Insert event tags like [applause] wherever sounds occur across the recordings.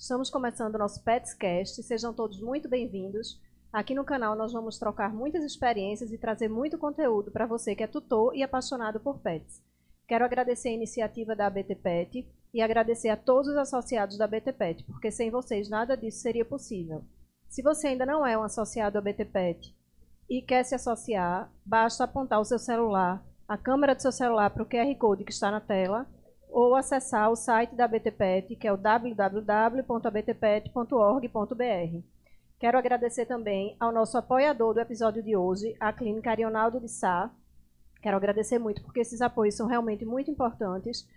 Estamos começando o nosso Petscast. Sejam todos muito bem-vindos. Aqui no canal nós vamos trocar muitas experiências e trazer muito conteúdo para você que é tutor e apaixonado por pets. Quero agradecer a iniciativa da ABT Pet e agradecer a todos os associados da ABT Pet, porque sem vocês nada disso seria possível. Se você ainda não é um associado à ABT Pet e quer se associar, basta apontar o seu celular, a câmera do seu celular para o QR Code que está na tela ou acessar o site da BTPET, que é o www.btpet.org.br. Quero agradecer também ao nosso apoiador do episódio de hoje, a Clínica Arionaldo de Sá. Quero agradecer muito, porque esses apoios são realmente muito importantes.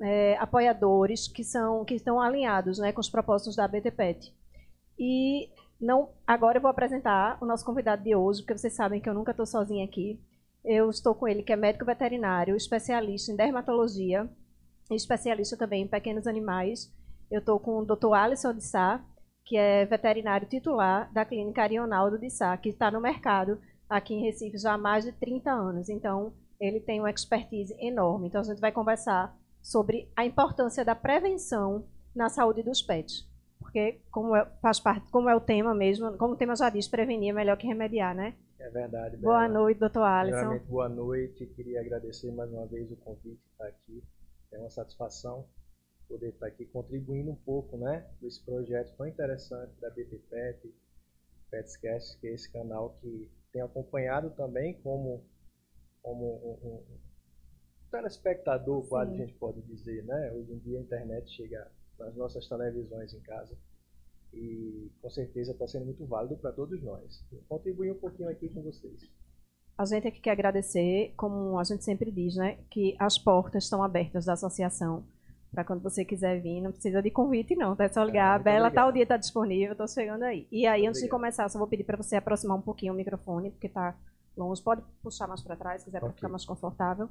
É, apoiadores que, são, que estão alinhados né, com os propósitos da BTPET. E não, agora eu vou apresentar o nosso convidado de hoje, porque vocês sabem que eu nunca estou sozinha aqui. Eu estou com ele, que é médico veterinário, especialista em dermatologia, especialista também em pequenos animais. Eu estou com o Dr. Alisson de Sá, que é veterinário titular da Clínica Arionaldo de Sá, que está no mercado aqui em Recife já há mais de 30 anos. Então, ele tem uma expertise enorme. Então, a gente vai conversar sobre a importância da prevenção na saúde dos pets. Porque, como é, faz parte, como é o tema mesmo, como o tema já diz, prevenir é melhor que remediar, né? É verdade. Bela. Boa noite, doutor Alisson. Boa noite. Queria agradecer mais uma vez o convite de estar aqui é uma satisfação poder estar aqui contribuindo um pouco né, esse projeto tão interessante da BT Pet, Petscast, que é esse canal que tem acompanhado também como, como um, um telespectador, Sim. quase a gente pode dizer. Né? Hoje em dia a internet chega nas nossas televisões em casa e com certeza está sendo muito válido para todos nós. Contribuir um pouquinho aqui com vocês a gente aqui quer agradecer, como a gente sempre diz, né, que as portas estão abertas da associação para quando você quiser vir, não precisa de convite não, tá? é só ligar, ah, a Bela tal dia está disponível, estou chegando aí. E aí, muito antes obrigado. de começar, só vou pedir para você aproximar um pouquinho o microfone, porque está longe, pode puxar mais para trás, se quiser, okay. para ficar mais confortável.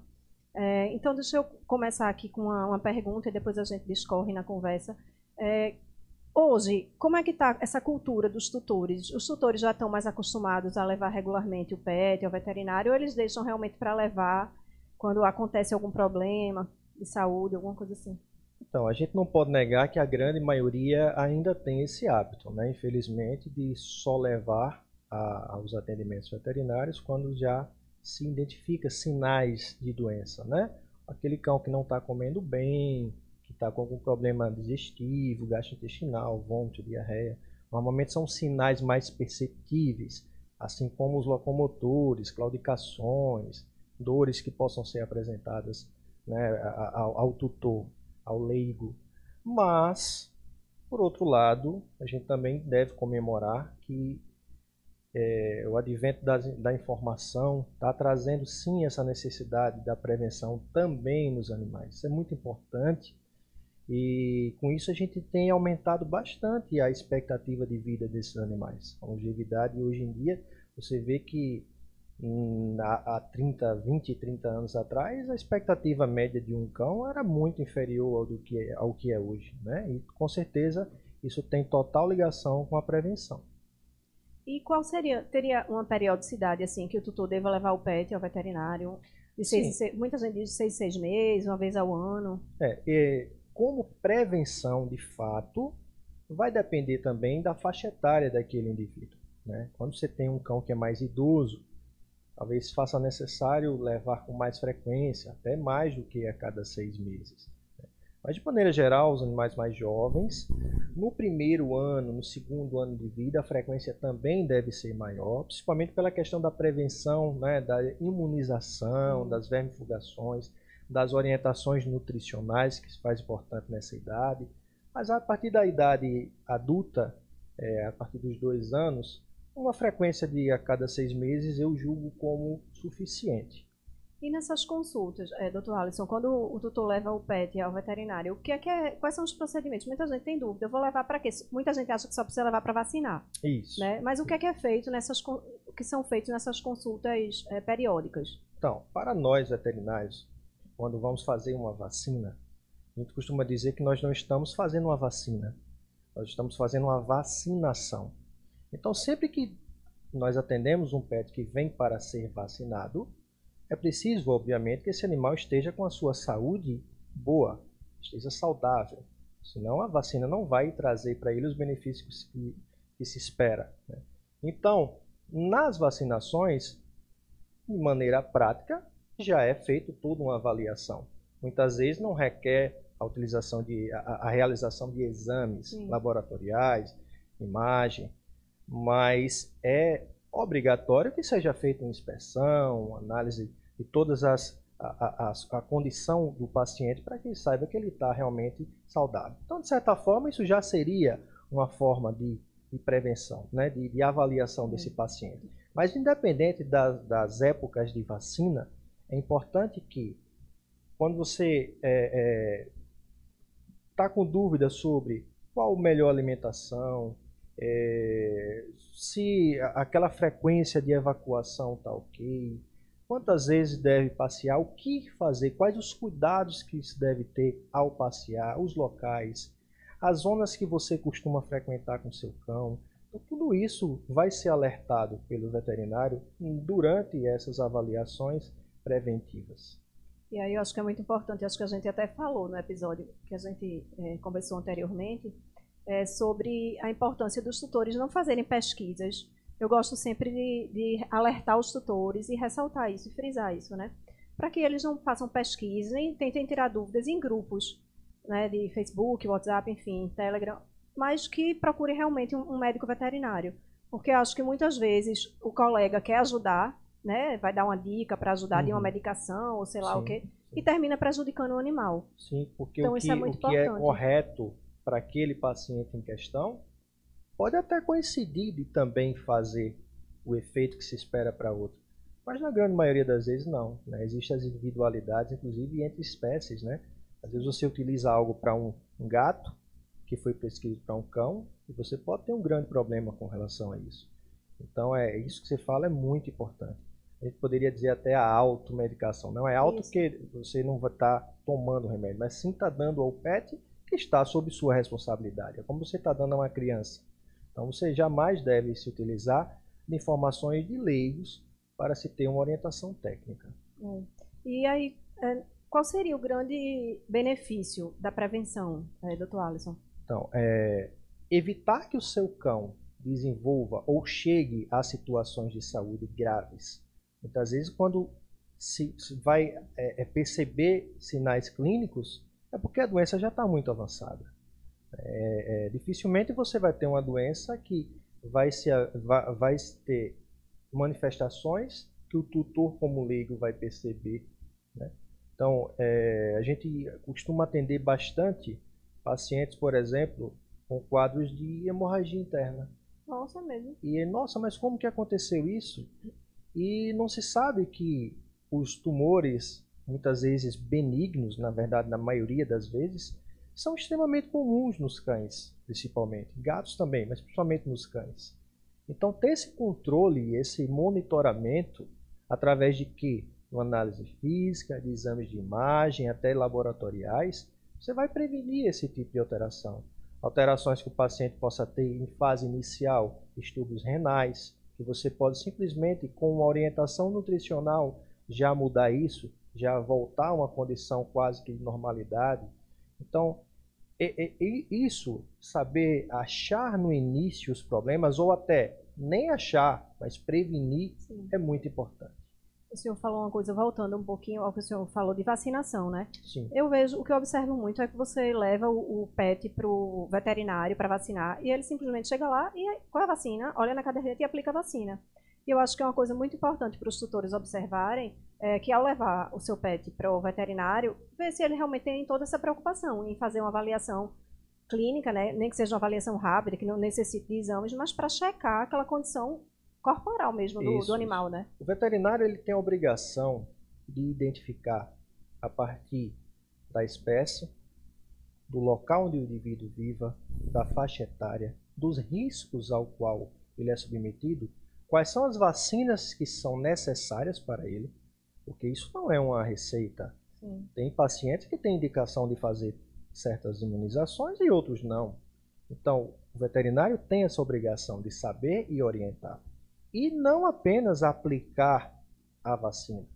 É, então, deixa eu começar aqui com uma, uma, pergunta e depois a gente discorre na conversa. É, Hoje, como é que está essa cultura dos tutores? Os tutores já estão mais acostumados a levar regularmente o pet ao veterinário ou eles deixam realmente para levar quando acontece algum problema de saúde, alguma coisa assim? Então, a gente não pode negar que a grande maioria ainda tem esse hábito, né? infelizmente, de só levar a, aos atendimentos veterinários quando já se identifica sinais de doença. Né? Aquele cão que não está comendo bem, está com algum problema digestivo, gastrointestinal, vômito, diarreia. Normalmente são sinais mais perceptíveis, assim como os locomotores, claudicações, dores que possam ser apresentadas né, ao, ao tutor, ao leigo. Mas, por outro lado, a gente também deve comemorar que é, o advento da, da informação está trazendo sim essa necessidade da prevenção também nos animais. Isso é muito importante e com isso a gente tem aumentado bastante a expectativa de vida desses animais. A longevidade hoje em dia, você vê que hum, há 30, 20, 30 anos atrás, a expectativa média de um cão era muito inferior ao, do que, é, ao que é hoje. Né? E com certeza isso tem total ligação com a prevenção. E qual seria, teria uma periodicidade assim que o tutor deva levar o pet ao veterinário? De seis, seis, muita gente diz de seis, seis meses, uma vez ao ano. É, e como prevenção de fato, vai depender também da faixa etária daquele indivíduo. Né? Quando você tem um cão que é mais idoso, talvez faça necessário levar com mais frequência, até mais do que a cada seis meses. Né? Mas, de maneira geral, os animais mais jovens, no primeiro ano, no segundo ano de vida, a frequência também deve ser maior, principalmente pela questão da prevenção, né, da imunização, das vermifugações das orientações nutricionais, que se faz importante nessa idade. Mas a partir da idade adulta, é, a partir dos dois anos, uma frequência de a cada seis meses eu julgo como suficiente. E nessas consultas, é, doutor Alisson, quando o tutor leva o pet ao veterinário, o que é que é, quais são os procedimentos? Muita gente tem dúvida, eu vou levar para quê? Muita gente acha que só precisa levar para vacinar. Isso. Né? Mas o que é que é feito nessas que são feitos nessas consultas é, periódicas? Então, para nós veterinários, quando vamos fazer uma vacina, a gente costuma dizer que nós não estamos fazendo uma vacina, nós estamos fazendo uma vacinação. Então, sempre que nós atendemos um pet que vem para ser vacinado, é preciso, obviamente, que esse animal esteja com a sua saúde boa, esteja saudável, Senão a vacina não vai trazer para ele os benefícios que, que se espera. Né? Então, nas vacinações, de maneira prática, já é feito toda uma avaliação. Muitas vezes não requer a utilização de a, a realização de exames Sim. laboratoriais, imagem, mas é obrigatório que seja feita uma inspeção, análise de todas as a, a, a condição do paciente para que ele saiba que ele está realmente saudável. Então, de certa forma, isso já seria uma forma de, de prevenção, né, de, de avaliação desse paciente. Mas, independente das, das épocas de vacina, é importante que, quando você está é, é, tá com dúvida sobre qual melhor alimentação, é, se aquela frequência de evacuação está ok, quantas vezes deve passear, o que fazer, quais os cuidados que se deve ter ao passear, os locais, as zonas que você costuma frequentar com seu cão. Então, tudo isso vai ser alertado pelo veterinário durante essas avaliações preventivas. E aí eu acho que é muito importante, acho que a gente até falou no episódio que a gente é, conversou anteriormente, é, sobre a importância dos tutores não fazerem pesquisas eu gosto sempre de, de alertar os tutores e ressaltar isso, e frisar isso, né? Para que eles não façam pesquisa e tentem tirar dúvidas em grupos, né, de Facebook, WhatsApp, enfim, Telegram, mas que procurem realmente um, um médico veterinário. Porque eu acho que muitas vezes o colega quer ajudar, né, vai dar uma dica para ajudar uhum. de uma uhum. medicação ou sei lá sim, o quê, sim. e termina prejudicando o animal. Sim, porque então, o, que, é, o que é correto para aquele paciente em questão Pode até coincidir de também fazer o efeito que se espera para outro, mas na grande maioria das vezes não. Né? Existem as individualidades, inclusive entre espécies. Né? Às vezes você utiliza algo para um, um gato que foi prescrito para um cão e você pode ter um grande problema com relação a isso. Então é isso que você fala é muito importante. A gente poderia dizer até a automedicação. Não é auto porque você não vai estar tá tomando remédio, mas sim está dando ao pet que está sob sua responsabilidade. É como você está dando a uma criança. Então você jamais deve se utilizar de informações de leigos para se ter uma orientação técnica. É. E aí, é, qual seria o grande benefício da prevenção, é, doutor Alisson? Então, é, evitar que o seu cão desenvolva ou chegue a situações de saúde graves. Muitas vezes, quando se, se vai é, é perceber sinais clínicos, é porque a doença já está muito avançada. É, é, dificilmente você vai ter uma doença que vai, se, vai, vai ter manifestações que o tutor como leigo vai perceber. Né? Então, é, a gente costuma atender bastante pacientes, por exemplo, com quadros de hemorragia interna. Nossa, mesmo. E, nossa, mas como que aconteceu isso? E não se sabe que os tumores, muitas vezes benignos, na verdade, na maioria das vezes, são extremamente comuns nos cães, principalmente. Gatos também, mas principalmente nos cães. Então, ter esse controle, esse monitoramento, através de que? Uma análise física, de exames de imagem, até laboratoriais, você vai prevenir esse tipo de alteração. Alterações que o paciente possa ter em fase inicial, distúrbios renais, que você pode simplesmente, com uma orientação nutricional, já mudar isso, já voltar a uma condição quase que de normalidade. Então, e, e, isso, saber achar no início os problemas, ou até nem achar, mas prevenir, Sim. é muito importante. O senhor falou uma coisa, voltando um pouquinho ao que o senhor falou de vacinação, né? Sim. Eu vejo, o que eu observo muito é que você leva o, o pet para o veterinário para vacinar e ele simplesmente chega lá e é a vacina? Olha na caderneta e aplica a vacina. E eu acho que é uma coisa muito importante para os tutores observarem é, que ao levar o seu pet para o veterinário, ver se ele realmente tem toda essa preocupação em fazer uma avaliação clínica, né? nem que seja uma avaliação rápida, que não necessite de exames, mas para checar aquela condição corporal mesmo do, do, animal, né? O veterinário ele tem a obrigação de identificar a partir da espécie, do local onde o indivíduo viva, da faixa etária, dos riscos ao qual ele é submetido, quais são as vacinas que são necessárias para ele, porque isso não é uma receita. Sim. Tem pacientes que têm indicação de fazer certas imunizações e outros não. Então, o veterinário tem essa obrigação de saber e orientar. E não apenas aplicar a vacina.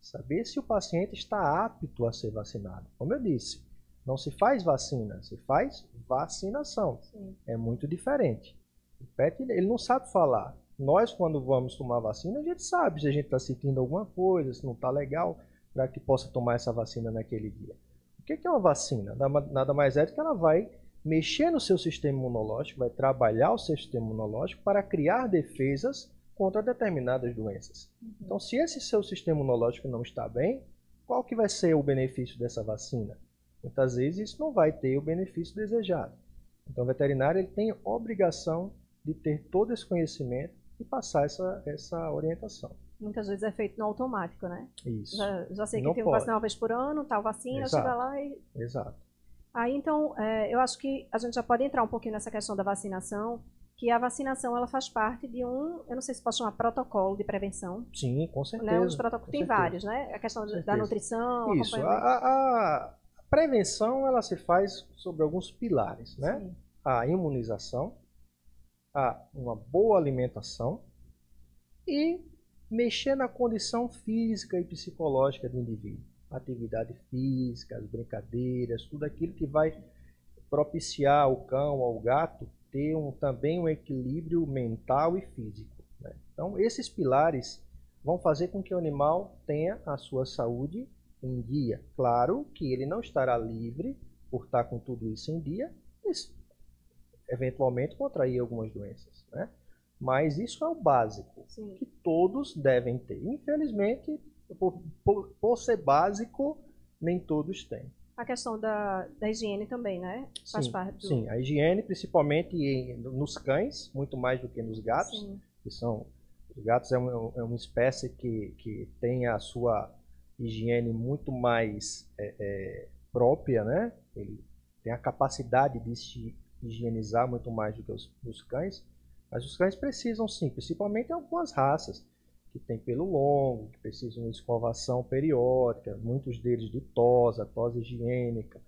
Saber se o paciente está apto a ser vacinado. Como eu disse, Não se faz vacina, se faz vacinação. Sim. É muito diferente. O pet, ele não sabe falar. Nós, quando vamos tomar vacina, a gente sabe se a gente está sentindo alguma coisa, se não está legal, para que possa tomar essa vacina naquele dia. O que é uma vacina? Nada mais é do que ela vai mexer no seu sistema imunológico, vai trabalhar o seu sistema imunológico para criar defesas contra determinadas doenças. Uhum. Então, se esse seu sistema imunológico não está bem, qual que vai ser o benefício dessa vacina? Muitas vezes isso não vai ter o benefício desejado. Então, o veterinário ele tem obrigação de ter todo esse conhecimento e passar essa, essa orientação. Muitas vezes é feito no automático, né? Isso. Já, já sei que não tem que vacinar uma vez por ano, tal vacina, Exato. chega lá e. Exato. Aí, então, é, eu acho que a gente já pode entrar um pouquinho nessa questão da vacinação, que a vacinação ela faz parte de um, eu não sei se posso chamar protocolo de prevenção. Sim, com certeza. Né? Os protocolos, tem certeza. vários, né? A questão da nutrição, Isso, a, a, prevenção ela se faz sobre alguns pilares, né? Sim. A imunização, a uma boa alimentação e mexer na condição física e psicológica do indivíduo. Atividade física, as brincadeiras, tudo aquilo que vai propiciar ao cão, ao gato, ter um, também um equilíbrio mental e físico. Né? Então, esses pilares vão fazer com que o animal tenha a sua saúde em dia. Claro que ele não estará livre por estar com tudo isso em dia, eventualmente contrair algumas doenças. Né? Mas isso é o básico Sim. que todos devem ter. Infelizmente, por, por, por, ser básico, nem todos têm. A questão da, da higiene também, né? Faz sim, parte do... sim, a higiene, principalmente em, nos cães, muito mais do que nos gatos, sim. que são os gatos é, um, é uma espécie que, que tem a sua higiene muito mais é, é, própria, né? Ele tem a capacidade de se higienizar muito mais do que os, os cães, mas os cães precisam sim, principalmente em algumas raças que tem pelo longo, que precisam de escovação periódica, muitos deles de tosa, tosa higiênica.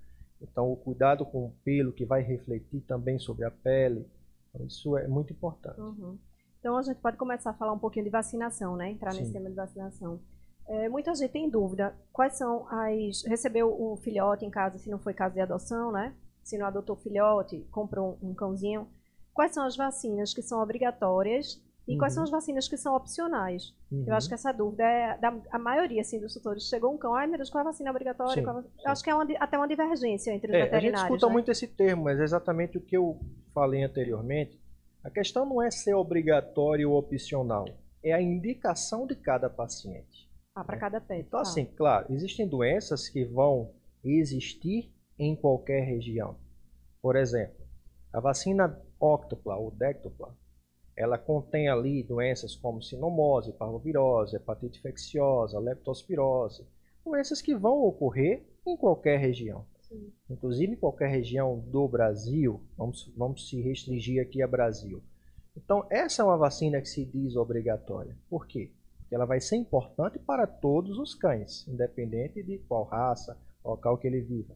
Então, o cuidado com o pelo que vai refletir também sobre a pele, então, isso é muito importante. Uhum. Então, a gente pode começar a falar um pouquinho de vacinação, né? Entrar Sim. nesse tema de vacinação. É, muita gente tem dúvida quais são as. Recebeu o filhote em casa, se não foi caso de adoção, né? Se não adotou filhote, comprou um cãozinho. Quais são as vacinas que são obrigatórias e uhum. quais são uhum. as vacinas que são opcionais? Uhum. Eu acho que essa dúvida é da a maioria assim, dos tutores. Chegou um cão, ai meu Deus, qual é a vacina obrigatória? Sim, Eu acho que é uma, até uma divergência entre os é, veterinários. A gente escuta né? muito esse termo, mas é exatamente o que eu falei anteriormente. A questão não é ser obrigatório ou opcional, é a indicação de cada paciente. Ah, para cada pet. Então, tá. assim, claro, existem doenças que vão existir em qualquer região. Por exemplo, a vacina óctopla ou dectopla, ela contém ali doenças como sinomose, parvovirose, hepatite infecciosa, leptospirose, doenças que vão ocorrer em qualquer região. Sim. Inclusive em qualquer região do Brasil, vamos, vamos se restringir aqui a Brasil. Então, essa é uma vacina que se diz obrigatória. Por quê? Porque ela vai ser importante para todos os cães, independente de qual raça, local que ele viva.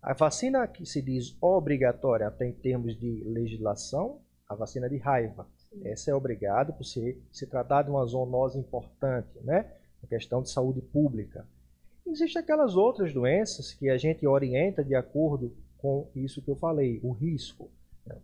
A vacina que se diz obrigatória, até em termos de legislação, a vacina de raiva. Essa é obrigada por se, se tratar de uma zoonose importante, né? A questão de saúde pública. Existem aquelas outras doenças que a gente orienta de acordo com isso que eu falei, o risco.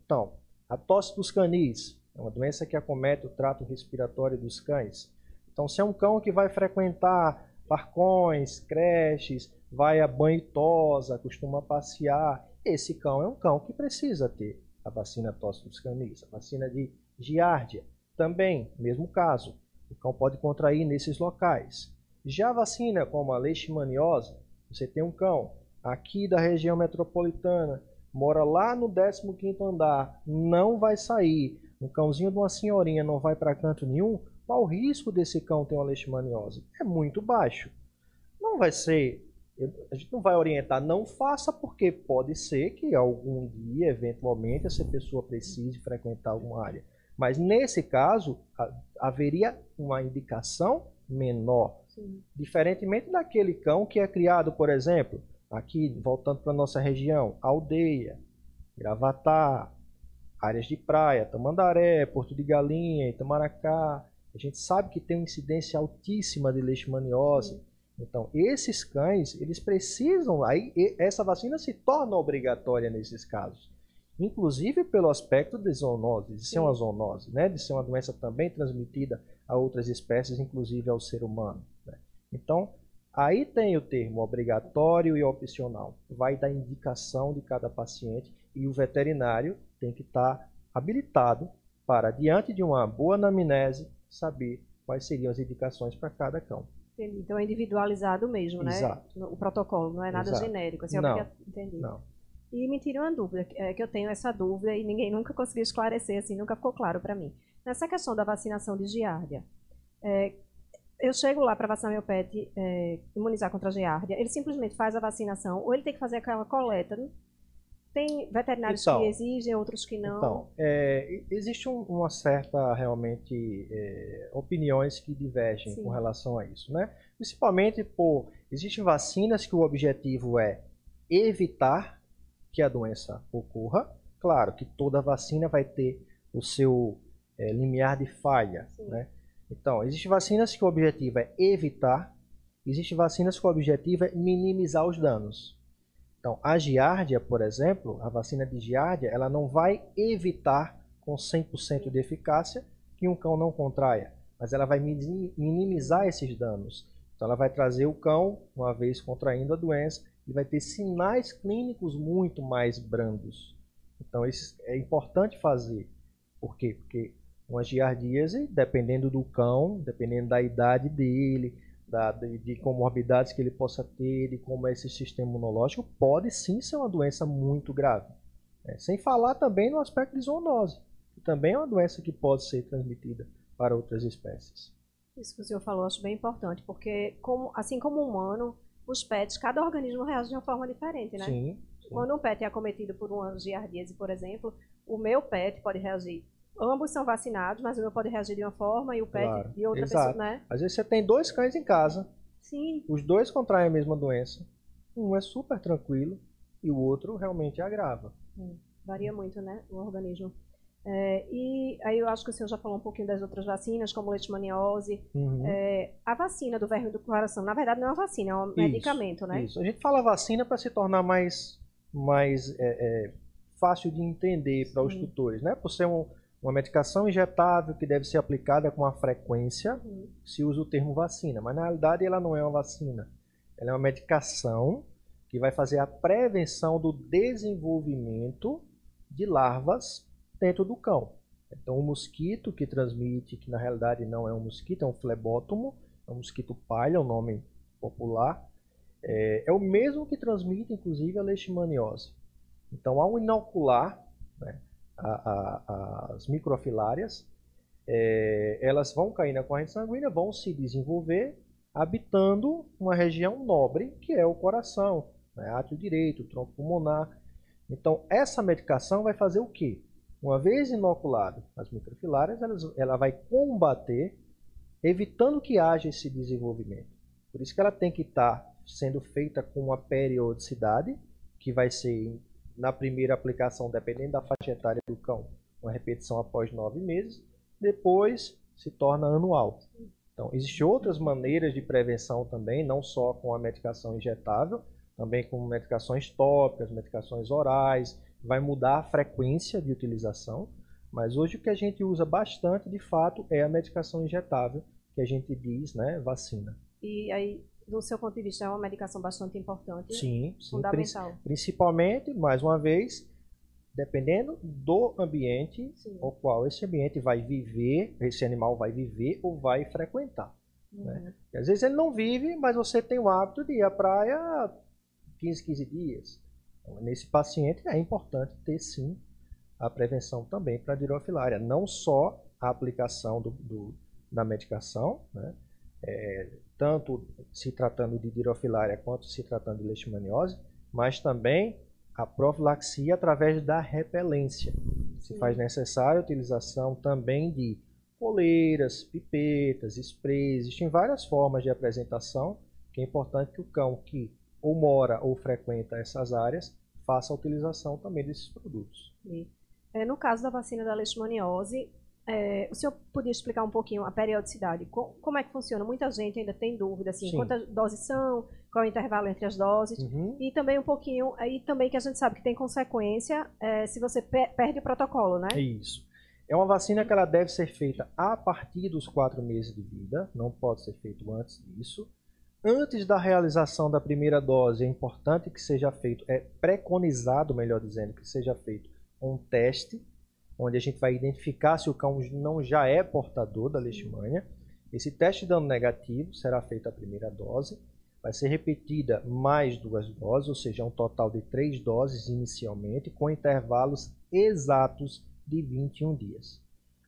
Então, a tosse dos canis é uma doença que acomete o trato respiratório dos cães. Então, se é um cão que vai frequentar parcões, creches, vai a banho tosa, costuma passear, esse cão é um cão que precisa ter a vacina tosse dos canis, a vacina de Giardia, também, mesmo caso. O cão pode contrair nesses locais. Já vacina como a leishmaniose, você tem um cão aqui da região metropolitana, mora lá no 15º andar, não vai sair, um cãozinho de uma senhorinha não vai para canto nenhum, qual o risco desse cão ter uma leishmaniose? É muito baixo. Não vai ser, a gente não vai orientar, não faça, porque pode ser que algum dia, eventualmente, essa pessoa precise frequentar alguma área. Mas nesse caso, haveria uma indicação menor. Sim. Diferentemente daquele cão que é criado, por exemplo, aqui, voltando para a nossa região, aldeia, Gravatar, áreas de praia, Tamandaré, Porto de Galinha, Itamaracá. A gente sabe que tem uma incidência altíssima de leishmaniose. Sim. Então, esses cães, eles precisam, aí essa vacina se torna obrigatória nesses casos. Inclusive pelo aspecto de zoonose, de ser uma zoonose, né? de ser uma doença também transmitida a outras espécies, inclusive ao ser humano. Né? Então, aí tem o termo obrigatório e opcional. Vai da indicação de cada paciente e o veterinário tem que estar habilitado para, diante de uma boa anamnese, saber quais seriam as indicações para cada cão. Entendi. Então é individualizado mesmo, né? Exato. O protocolo, não é nada Exato. genérico. Assim, não, porque... Entendi. Não. E me tira uma dúvida, é, que eu tenho essa dúvida e ninguém nunca conseguiu esclarecer, assim, nunca ficou claro para mim. Nessa questão da vacinação de giardia, é, eu chego lá para vacinar meu pet, é, imunizar contra a giardia, ele simplesmente faz a vacinação ou ele tem que fazer aquela coleta tem veterinários então, que exigem, outros que não. Então, é, existe um, uma certa, realmente, é, opiniões que divergem Sim. com relação a isso, né? Principalmente por, existem vacinas que o objetivo é evitar que a doença ocorra. Claro que toda vacina vai ter o seu é, limiar de falha, Sim. né? Então, existem vacinas que o objetivo é evitar, existem vacinas que o objetivo é minimizar os danos. Então, a giardia, por exemplo, a vacina de giardia, ela não vai evitar com 100% de eficácia que um cão não contraia, mas ela vai minimizar esses danos. Então, ela vai trazer o cão, uma vez contraindo a doença, e vai ter sinais clínicos muito mais brandos. Então, isso é importante fazer. Por quê? Porque uma giardíase, dependendo do cão, dependendo da idade dele, da, de, de, comorbidades que ele possa ter, de como é esse sistema imunológico, pode sim ser uma doença muito grave. É, sem falar também no aspecto de zoonose, que também é uma doença que pode ser transmitida para outras espécies. Isso que o senhor falou, acho bem importante, porque como, assim como o humano, os pets, cada organismo reage de uma forma diferente, né? Sim. sim. Quando um pet é acometido por um giardíase, por exemplo, o meu pet pode reagir ambos são vacinados, mas o meu pode reagir de uma forma e o pet claro, de outra exato. pessoa, né? Às vezes você tem dois cães em casa. Sim. Os dois contraem a mesma doença. Um é super tranquilo e o outro realmente agrava. Hum, varia muito, né, o organismo. É, e aí eu acho que o senhor já falou um pouquinho das outras vacinas, como leishmaniose. Uhum. É, a vacina do verme do coração, na verdade não é uma vacina, é um isso, medicamento, né? Isso. A gente fala vacina para se tornar mais, mais é, é fácil de entender para os tutores, né? Por ser um, uma medicação injetável que deve ser aplicada com a frequência, uhum. se usa o termo vacina, mas na realidade ela não é uma vacina. Ela é uma medicação que vai fazer a prevenção do desenvolvimento de larvas dentro do cão. Então, o mosquito que transmite, que na realidade não é um mosquito, é um flebótomo, é um mosquito palha, é o nome popular, é, é, o mesmo que transmite, inclusive, a leishmaniose. Então, ao inocular, né, a, a, as microfilárias, é, elas vão cair na corrente sanguínea, vão se desenvolver habitando uma região nobre, que é o coração, né, átrio direito, tronco pulmonar. Então, essa medicação vai fazer o quê? Uma vez inoculado as microfilárias, ela vai combater, evitando que haja esse desenvolvimento. Por isso que ela tem que estar sendo feita com uma periodicidade, que vai ser na primeira aplicação, dependendo da faixa etária do cão, uma repetição após nove meses, depois se torna anual. Então, existem outras maneiras de prevenção também, não só com a medicação injetável, também com medicações tópicas, medicações orais, vai mudar a frequência de utilização, mas hoje o que a gente usa bastante, de fato, é a medicação injetável, que a gente diz, né, vacina. E aí, do seu ponto de vista, é uma medicação bastante importante. Sim, sim fundamental. Principalmente, mais uma vez, dependendo do ambiente sim. o qual esse ambiente vai viver, esse animal vai viver ou vai frequentar. Uhum. Né? às vezes ele não vive, mas você tem o hábito de ir à praia 15, 15 dias. Então, nesse paciente é importante ter sim a prevenção também para a dirofilária, não só a aplicação do, do da medicação, né? É, tanto se tratando de dirofilária quanto se tratando de leishmaniose, mas também a profilaxia através da repelência. Se faz necessária a utilização também de coleiras, pipetas, sprays, existem várias formas de apresentação, que é importante que o cão que ou mora ou frequenta essas áreas faça a utilização também desses produtos. É, no caso da vacina da leishmaniose, é, o senhor podia explicar um pouquinho a periodicidade? Como é que funciona? Muita gente ainda tem dúvida, assim, Sim. quantas doses são, qual é o intervalo entre as doses, uhum. e também um pouquinho, aí também que a gente sabe que tem consequência é, se você perde o protocolo, né? Isso. É uma vacina que ela deve ser feita a partir dos quatro meses de vida, não pode ser feito antes disso. Antes da realização da primeira dose, é importante que seja feito, é preconizado, melhor dizendo, que seja feito um teste onde a gente vai identificar se o cão não já é portador da leishmania. Esse teste dando negativo será feita a primeira dose, vai ser repetida mais duas doses, ou seja, um total de três doses inicialmente, com intervalos exatos de 21 dias.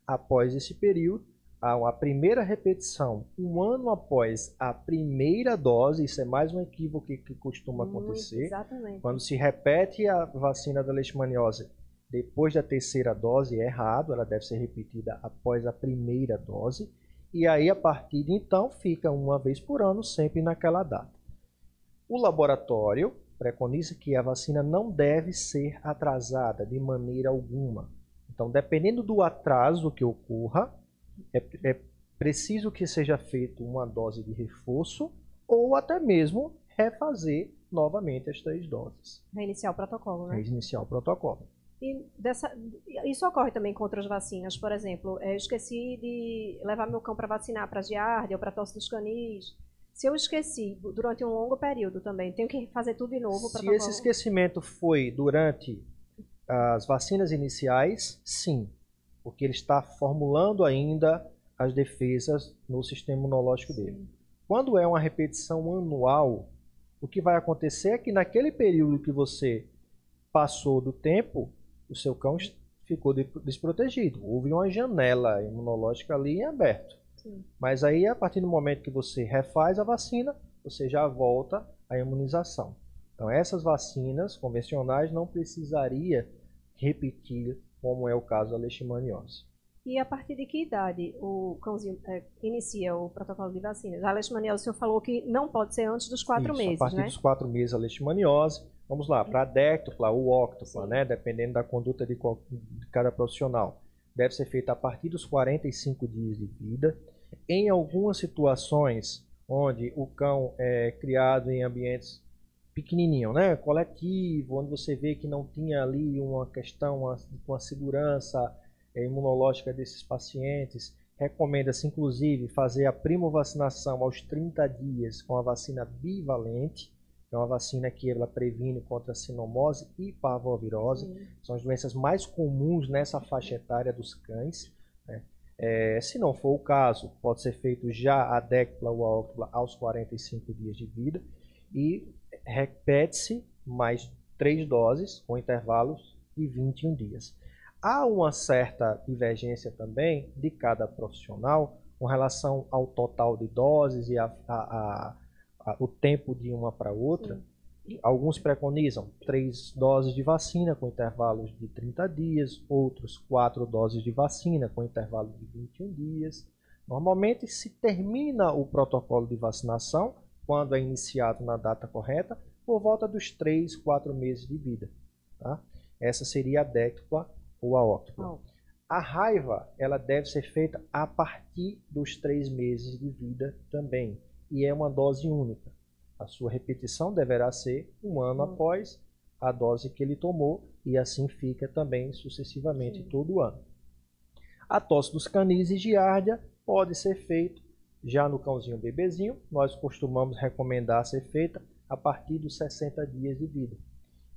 Após esse período, a primeira repetição, um ano após a primeira dose, isso é mais um equívoco que, que costuma acontecer. Exatamente. Quando se repete a vacina da leishmaniose depois da terceira dose é errado, ela deve ser repetida após a primeira dose. E aí, a partir de então, fica uma vez por ano, sempre naquela data. O laboratório preconiza que a vacina não deve ser atrasada de maneira alguma. Então, dependendo do atraso que ocorra, é, é preciso que seja feita uma dose de reforço ou até mesmo refazer novamente as três doses. Reiniciar o protocolo, né? Reiniciar o protocolo. E dessa, isso ocorre também com outras vacinas. Por exemplo, eu esqueci de levar meu cão para vacinar para giardia ou para tosse dos canis. Se eu esqueci durante um longo período também, tenho que fazer tudo de novo. Se esse esquecimento foi durante as vacinas iniciais, sim, porque ele está formulando ainda as defesas no sistema imunológico sim. dele. Quando é uma repetição anual, o que vai acontecer é que naquele período que você passou do tempo, o seu cão ficou desprotegido. Houve uma janela imunológica ali em aberto. Sim. Mas aí, a partir do momento que você refaz a vacina, você já volta à imunização. Então, essas vacinas convencionais não precisaria repetir, como é o caso da leishmaniose. E a partir de que idade o cãozinho é, inicia o protocolo de vacinas? A leishmaniose, o senhor falou que não pode ser antes dos quatro Isso, meses, a partir né? dos quatro meses a leishmaniose. Vamos lá, para a déctupla ou óctupla, né, dependendo da conduta de, qual, de cada profissional, deve ser feita a partir dos 45 dias de vida. Em algumas situações onde o cão é criado em ambientes pequenininho, né, coletivo, onde você vê que não tinha ali uma questão com a segurança é, imunológica desses pacientes, recomenda-se inclusive fazer a primovacinação aos 30 dias com a vacina bivalente, é uma vacina que ela previne contra sinomose e parvovirose. Uhum. São as doenças mais comuns nessa faixa etária dos cães. Né? É, se não for o caso, pode ser feito já a décula ou a óctula aos 45 dias de vida. E repete-se mais três doses com intervalos de 21 dias. Há uma certa divergência também de cada profissional com relação ao total de doses e a, a, a o tempo de uma para outra. Sim. Alguns preconizam três doses de vacina com intervalos de 30 dias, outros quatro doses de vacina com intervalo de 21 dias. Normalmente se termina o protocolo de vacinação, quando é iniciado na data correta, por volta dos 3, 4 meses de vida. Tá? Essa seria a décupla ou a óctupla. Oh. A raiva ela deve ser feita a partir dos 3 meses de vida também e é uma dose única. A sua repetição deverá ser um ano uhum. após a dose que ele tomou e assim fica também sucessivamente Sim. todo ano. A tosse dos canis e giardia pode ser feita já no cãozinho bebezinho. Nós costumamos recomendar ser feita a partir dos 60 dias de vida.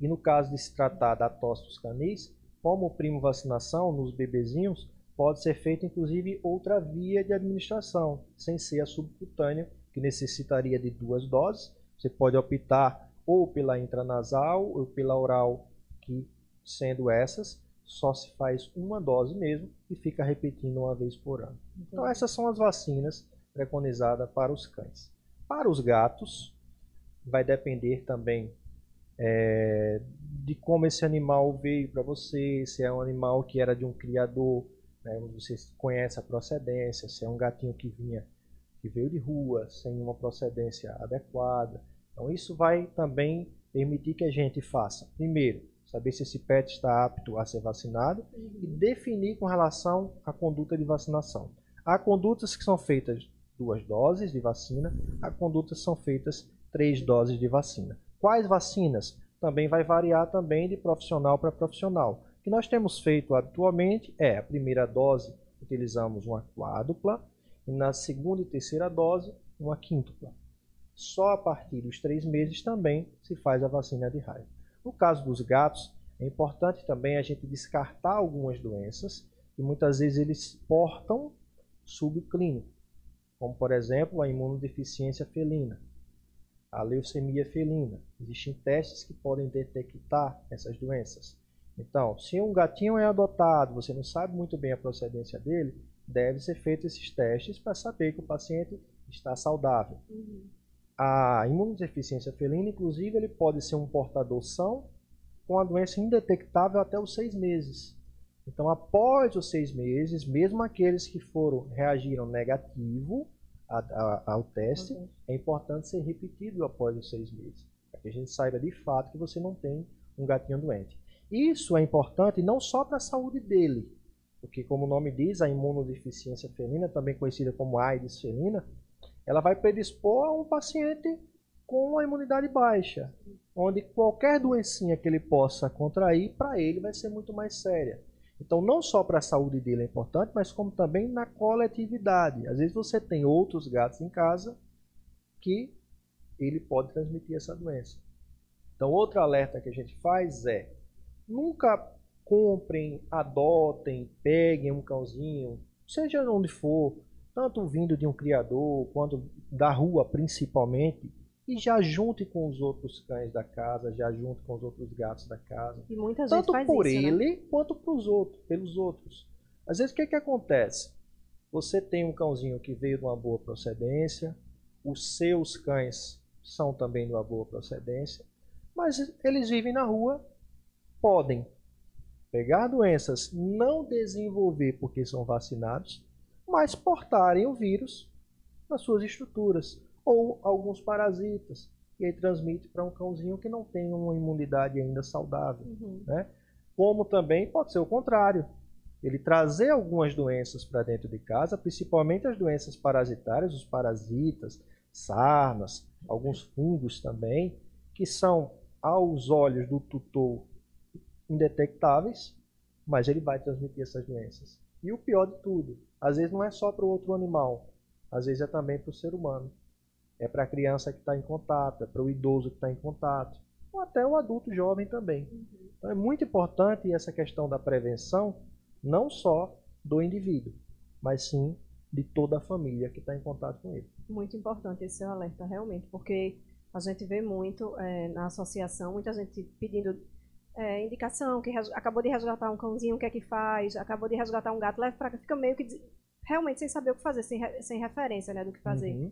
E no caso de se tratar da tosse dos canis, como primo vacinação nos bebezinhos, pode ser feita inclusive outra via de administração, sem ser a subcutânea, que necessitaria de duas doses. Você pode optar ou pela intranasal ou pela oral, que sendo essas, só se faz uma dose mesmo e fica repetindo uma vez por ano. Então essas são as vacinas preconizadas para os cães. Para os gatos, vai depender também é, de como esse animal veio para você, se é um animal que era de um criador, né, você conhece a procedência, se é um gatinho que vinha que veio de rua, sem uma procedência adequada. Então, isso vai também permitir que a gente faça, primeiro, saber se esse pet está apto a ser vacinado uhum. e definir com relação à conduta de vacinação. Há condutas que são feitas duas doses de vacina, há condutas que são feitas três doses de vacina. Quais vacinas? Também vai variar também de profissional para profissional. O que nós temos feito habitualmente é a primeira dose utilizamos uma quádrupla e na segunda e terceira dose uma quíntupla. Só a partir dos três meses também se faz a vacina de raiva. No caso dos gatos, é importante também a gente descartar algumas doenças que muitas vezes eles portam subclínico, como por exemplo a imunodeficiência felina, a leucemia felina. Existem testes que podem detectar essas doenças. Então, se um gatinho é adotado, você não sabe muito bem a procedência dele, deve ser feito esses testes para saber que o paciente está saudável. Uhum. A imunodeficiência felina, inclusive, ele pode ser um portador são com a doença indetectável até os seis meses. Então, após os seis meses, mesmo aqueles que foram reagiram negativo a, a, ao teste, uhum. é importante ser repetido após os seis meses, para que a gente saiba de fato que você não tem um gatinho doente. Isso é importante não só para a saúde dele, porque como o nome diz, a imunodeficiência felina, também conhecida como AIDS felina, ela vai predispor a um paciente com a imunidade baixa, onde qualquer doencinha que ele possa contrair, para ele vai ser muito mais séria. Então, não só para a saúde dele é importante, mas como também na coletividade. Às vezes você tem outros gatos em casa que ele pode transmitir essa doença. Então, outro alerta que a gente faz é Nunca comprem, adotem, peguem um cãozinho, seja onde for, tanto vindo de um criador quanto da rua principalmente, e já junte com os outros cães da casa, já junte com os outros gatos da casa. E muitas tanto vezes por isso, né? ele né? quanto os outros, pelos outros. Às vezes o que, que acontece? Você tem um cãozinho que veio de uma boa procedência, os seus cães são também de uma boa procedência, mas eles vivem na rua podem pegar doenças, não desenvolver porque são vacinados, mas portarem o vírus nas suas estruturas ou alguns parasitas e aí transmite para um cãozinho que não tem uma imunidade ainda saudável, uhum. né? Como também pode ser o contrário, ele trazer algumas doenças para dentro de casa, principalmente as doenças parasitárias, os parasitas, sarnas, alguns fungos também, que são aos olhos do tutor indetectáveis, mas ele vai transmitir essas doenças. E o pior de tudo, às vezes não é só para o outro animal, às vezes é também para o ser humano. É para a criança que está em contato, é para o idoso que está em contato, ou até o adulto jovem também. Uhum. Então é muito importante essa questão da prevenção, não só do indivíduo, mas sim de toda a família que está em contato com ele. Muito importante esse alerta, realmente, porque a gente vê muito é, na associação, muita gente pedindo é, indicação, que acabou de resgatar um cãozinho, o que é que faz, acabou de resgatar um gato, leva para cá, fica meio que realmente sem saber o que fazer, sem, sem referência né, do que fazer. Uhum.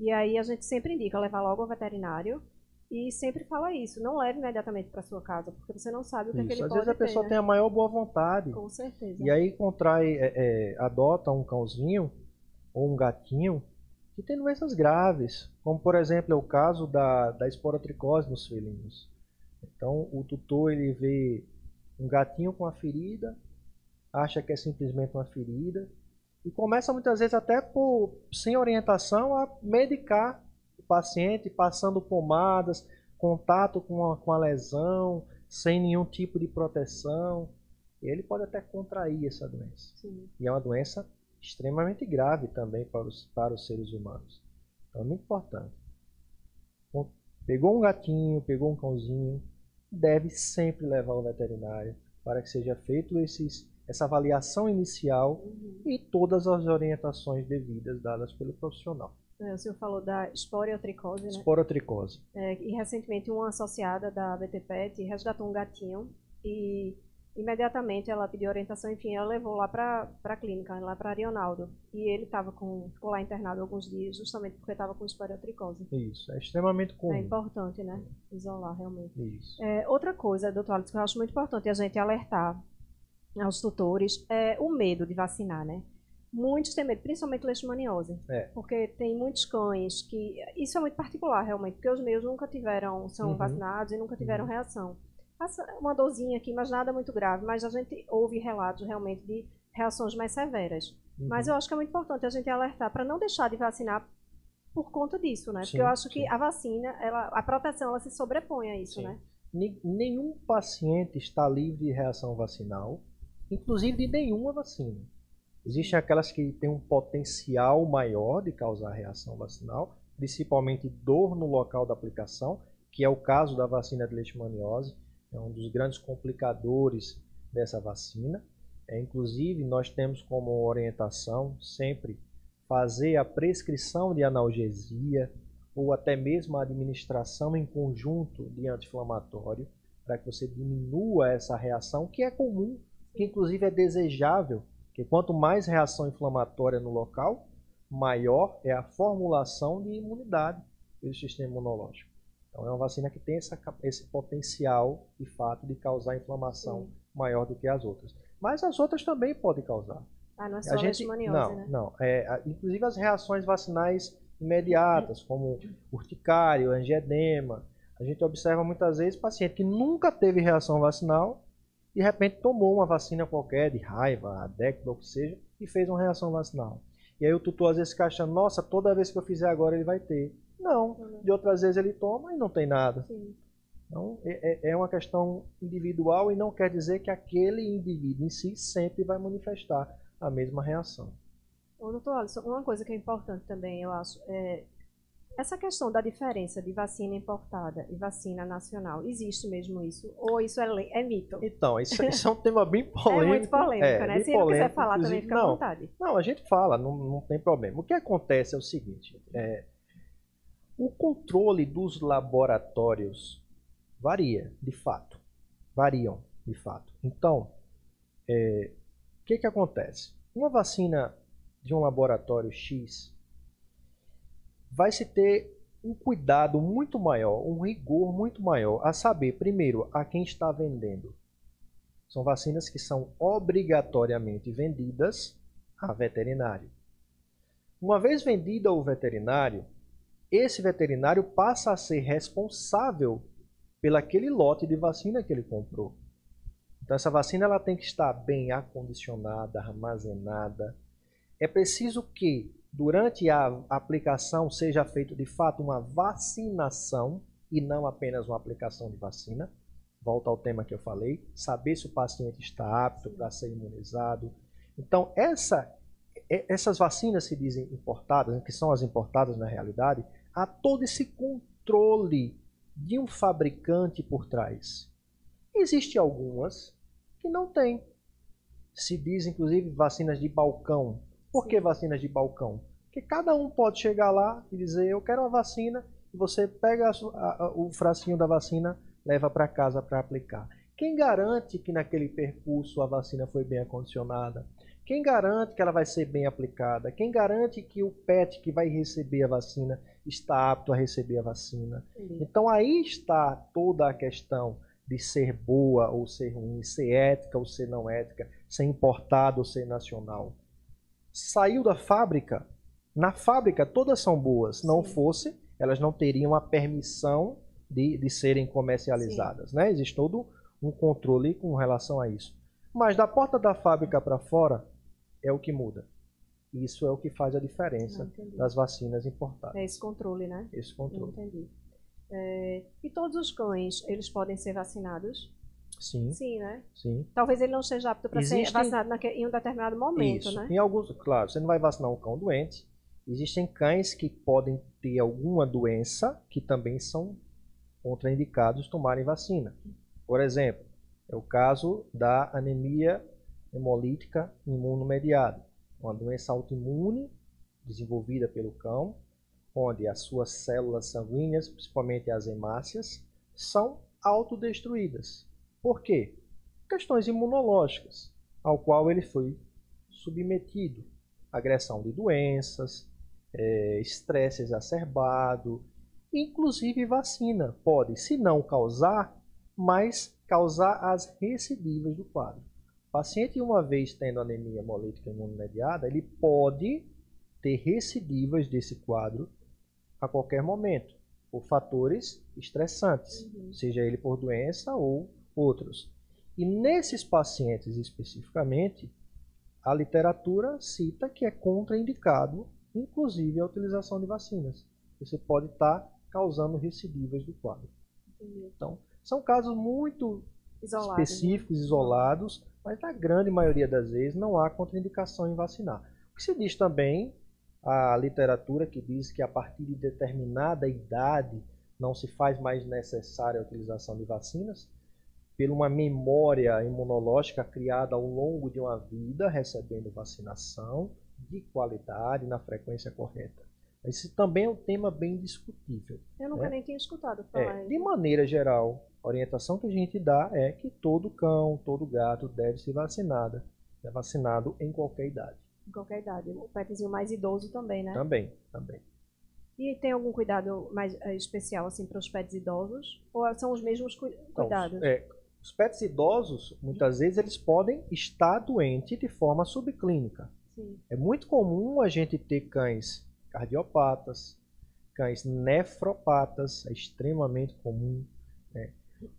E aí a gente sempre indica levar logo ao veterinário e sempre fala isso, não leve imediatamente para sua casa, porque você não sabe o que, é que ele Às pode vezes a ter, pessoa né? tem a maior boa vontade. Com certeza. E aí contrai, é, é, adota um cãozinho ou um gatinho que tem doenças graves, como por exemplo é o caso da, da esporotricose nos felinos. Então o tutor ele vê um gatinho com uma ferida, acha que é simplesmente uma ferida e começa muitas vezes até por sem orientação a medicar o paciente, passando pomadas, contato com a, com a lesão, sem nenhum tipo de proteção. Ele pode até contrair essa doença. Sim. E é uma doença extremamente grave também para os, para os seres humanos. Então é muito importante. Pegou um gatinho, pegou um cãozinho, deve sempre levar ao veterinário para que seja feito esses, essa avaliação inicial e todas as orientações devidas dadas pelo profissional. É, o senhor falou da esporotricose, né? Esporotricose. É, e recentemente uma associada da BTPET resgatou um gatinho e imediatamente ela pediu orientação, enfim, ela levou lá para a clínica, lá para Arionaldo. E ele tava com, ficou lá internado alguns dias, justamente porque estava com esporotricose. Isso, é extremamente comum. É importante, né? Isolar, realmente. Isso. É, outra coisa, doutor Alex, que eu acho muito importante a gente alertar aos tutores é o medo de vacinar, né? Muitos têm medo, principalmente leishmaniose. É. Porque tem muitos cães que... Isso é muito particular, realmente, porque os meus nunca tiveram, são uhum. vacinados e nunca tiveram uhum. reação. passa uma dorzinha aqui, mas nada muito grave. Mas a gente ouve relatos realmente de reações mais severas. Uhum. Mas eu acho que é muito importante a gente alertar para não deixar de vacinar por conta disso, né? Sim, Porque eu acho sim. que a vacina, ela, a proteção, ela se sobrepõe a isso, sim. né? Nenhum paciente está livre de reação vacinal, inclusive de nenhuma vacina. Existem aquelas que têm um potencial maior de causar reação vacinal, principalmente dor no local da aplicação, que é o caso da vacina de leishmaniose, é um dos grandes complicadores dessa vacina. É, inclusive, nós temos como orientação sempre fazer a prescrição de analgesia ou até mesmo a administração em conjunto de anti-inflamatório para que você diminua essa reação, que é comum, que inclusive é desejável, que quanto mais reação inflamatória no local, maior é a formulação de imunidade pelo sistema imunológico. Então é uma vacina que tem essa, esse potencial, de fato, de causar inflamação Sim. maior do que as outras. Mas as outras também podem causar. Ah, não é só a gente, não, né? Não, é, inclusive as reações vacinais imediatas, como urticário, angedema. A gente observa muitas vezes paciente que nunca teve reação vacinal, de repente tomou uma vacina qualquer, de raiva, adecto, ou que seja, e fez uma reação vacinal. E aí o tutor às vezes fica achando, nossa, toda vez que eu fizer agora ele vai ter. Não, uhum. de outras vezes ele toma e não tem nada. Sim. Então, é, é, é uma questão individual e não quer dizer que aquele indivíduo em si sempre vai manifestar a mesma reação. Ô, doutor Alisson, uma coisa que é importante também, eu acho, é essa questão da diferença de vacina importada e vacina nacional, existe mesmo isso? Ou isso é, é mito? Então, isso, [laughs] isso, é um tema bem polêmico. É muito polêmico, é, né? Se polêmico, quiser falar também, fica não, à vontade. Não, a gente fala, não, não tem problema. O que acontece é o seguinte, é, o controle dos laboratórios varia, de fato. Variam, de fato. Então, é, o que, que acontece? Uma vacina de um laboratório X vai se ter um cuidado muito maior, um rigor muito maior, a saber, primeiro, a quem está vendendo. São vacinas que são obrigatoriamente vendidas a veterinário. Uma vez vendida ao veterinário, esse veterinário passa a ser responsável pelaquele lote de vacina que ele comprou. Então essa vacina ela tem que estar bem acondicionada, armazenada. É preciso que durante a aplicação seja feito de fato uma vacinação e não apenas uma aplicação de vacina. Volta ao tema que eu falei, saber se o paciente está apto para ser imunizado. Então, essa, essas vacinas se dizem importadas, que são as importadas na realidade, há todo esse controle de um fabricante por trás. Existem algumas que não têm. Se diz, inclusive, vacinas de balcão. Por que vacinas de balcão? Porque cada um pode chegar lá e dizer: Eu quero uma vacina, e você pega a, a, o fracinho da vacina, leva para casa para aplicar. Quem garante que naquele percurso a vacina foi bem acondicionada? Quem garante que ela vai ser bem aplicada? Quem garante que o PET que vai receber a vacina está apto a receber a vacina? Então aí está toda a questão de ser boa ou ser ruim, ser ética ou ser não ética, ser importado ou ser nacional. Saiu da fábrica, na fábrica todas são boas. Não fosse, elas não teriam a permissão de, de serem comercializadas. Né? Existe todo um controle com relação a isso. Mas da porta da fábrica para fora é o que muda. Isso é o que faz a diferença das vacinas importadas. É esse controle, né? Esse controle. Entendi. É, e todos os cães, eles podem ser vacinados? Sim. Sim, né? Sim. Talvez ele não seja apto para Existem... ser vacinado em um determinado momento, Isso. né? Em alguns, claro, você não vai vacinar um cão doente. Existem cães que podem ter alguma doença que também são contraindicados tomarem vacina. Por exemplo, é o caso da anemia hemolítica imunomediada, uma doença autoimune desenvolvida pelo cão, onde as suas células sanguíneas, principalmente as hemácias, são autodestruídas. Por quê? Questões imunológicas, ao qual ele foi submetido. Agressão de doenças, é, estresse exacerbado, inclusive vacina pode, se não causar, mas causar as recidivas do quadro. O paciente, uma vez tendo anemia hemolítica imunomediada, ele pode ter recidivas desse quadro a qualquer momento, por fatores estressantes, uhum. seja ele por doença ou outros. E nesses pacientes especificamente, a literatura cita que é contraindicado, inclusive, a utilização de vacinas. Você pode estar causando recidivas do quadro. Então, são casos muito Isolado, né? específicos, né? isolados, mas na grande maioria das vezes não há contraindicação em vacinar. O que se diz também, a literatura que diz que a partir de determinada idade não se faz mais necessária a utilização de vacinas, por uma memória imunológica criada ao longo de uma vida, recebendo vacinação de qualidade, na frequência correta. Esse também é um tema bem discutível. Eu nunca né? nem tinha escutado falar. É, de maneira geral, a orientação que a gente dá é que todo cão, todo gato deve ser vacinado. É vacinado em qualquer idade. Em qualquer idade. O petzinho mais idoso também, né? Também, também. E tem algum cuidado mais é, especial assim para os pets idosos? Ou são os mesmos cu então, cuidados? É, os pets idosos, muitas vezes, eles podem estar doentes de forma subclínica. Sim. É muito comum a gente ter cães cardiopatas, cães nefropatas, é extremamente comum. Né?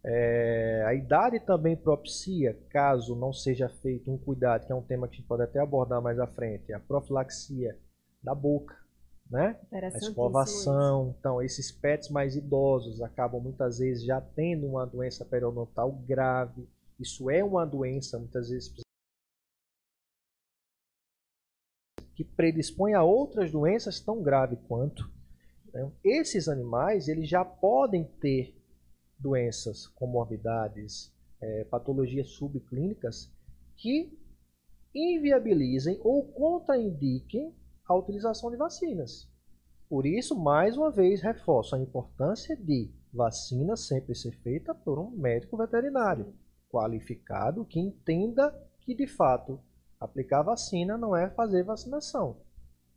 É, a idade também propicia, caso não seja feito um cuidado, que é um tema que a gente pode até abordar mais à frente, a profilaxia da boca, né? A escovação. Então, esses pets mais idosos acabam muitas vezes já tendo uma doença periodontal grave. Isso é uma doença, muitas vezes que predispõe a outras doenças tão graves quanto. Né? Esses animais eles já podem ter doenças, comorbidades, é, patologias subclínicas que inviabilizem ou contraindiquem a utilização de vacinas. Por isso, mais uma vez, reforço a importância de vacina sempre ser feita por um médico veterinário qualificado que entenda que, de fato, Aplicar vacina não é fazer vacinação.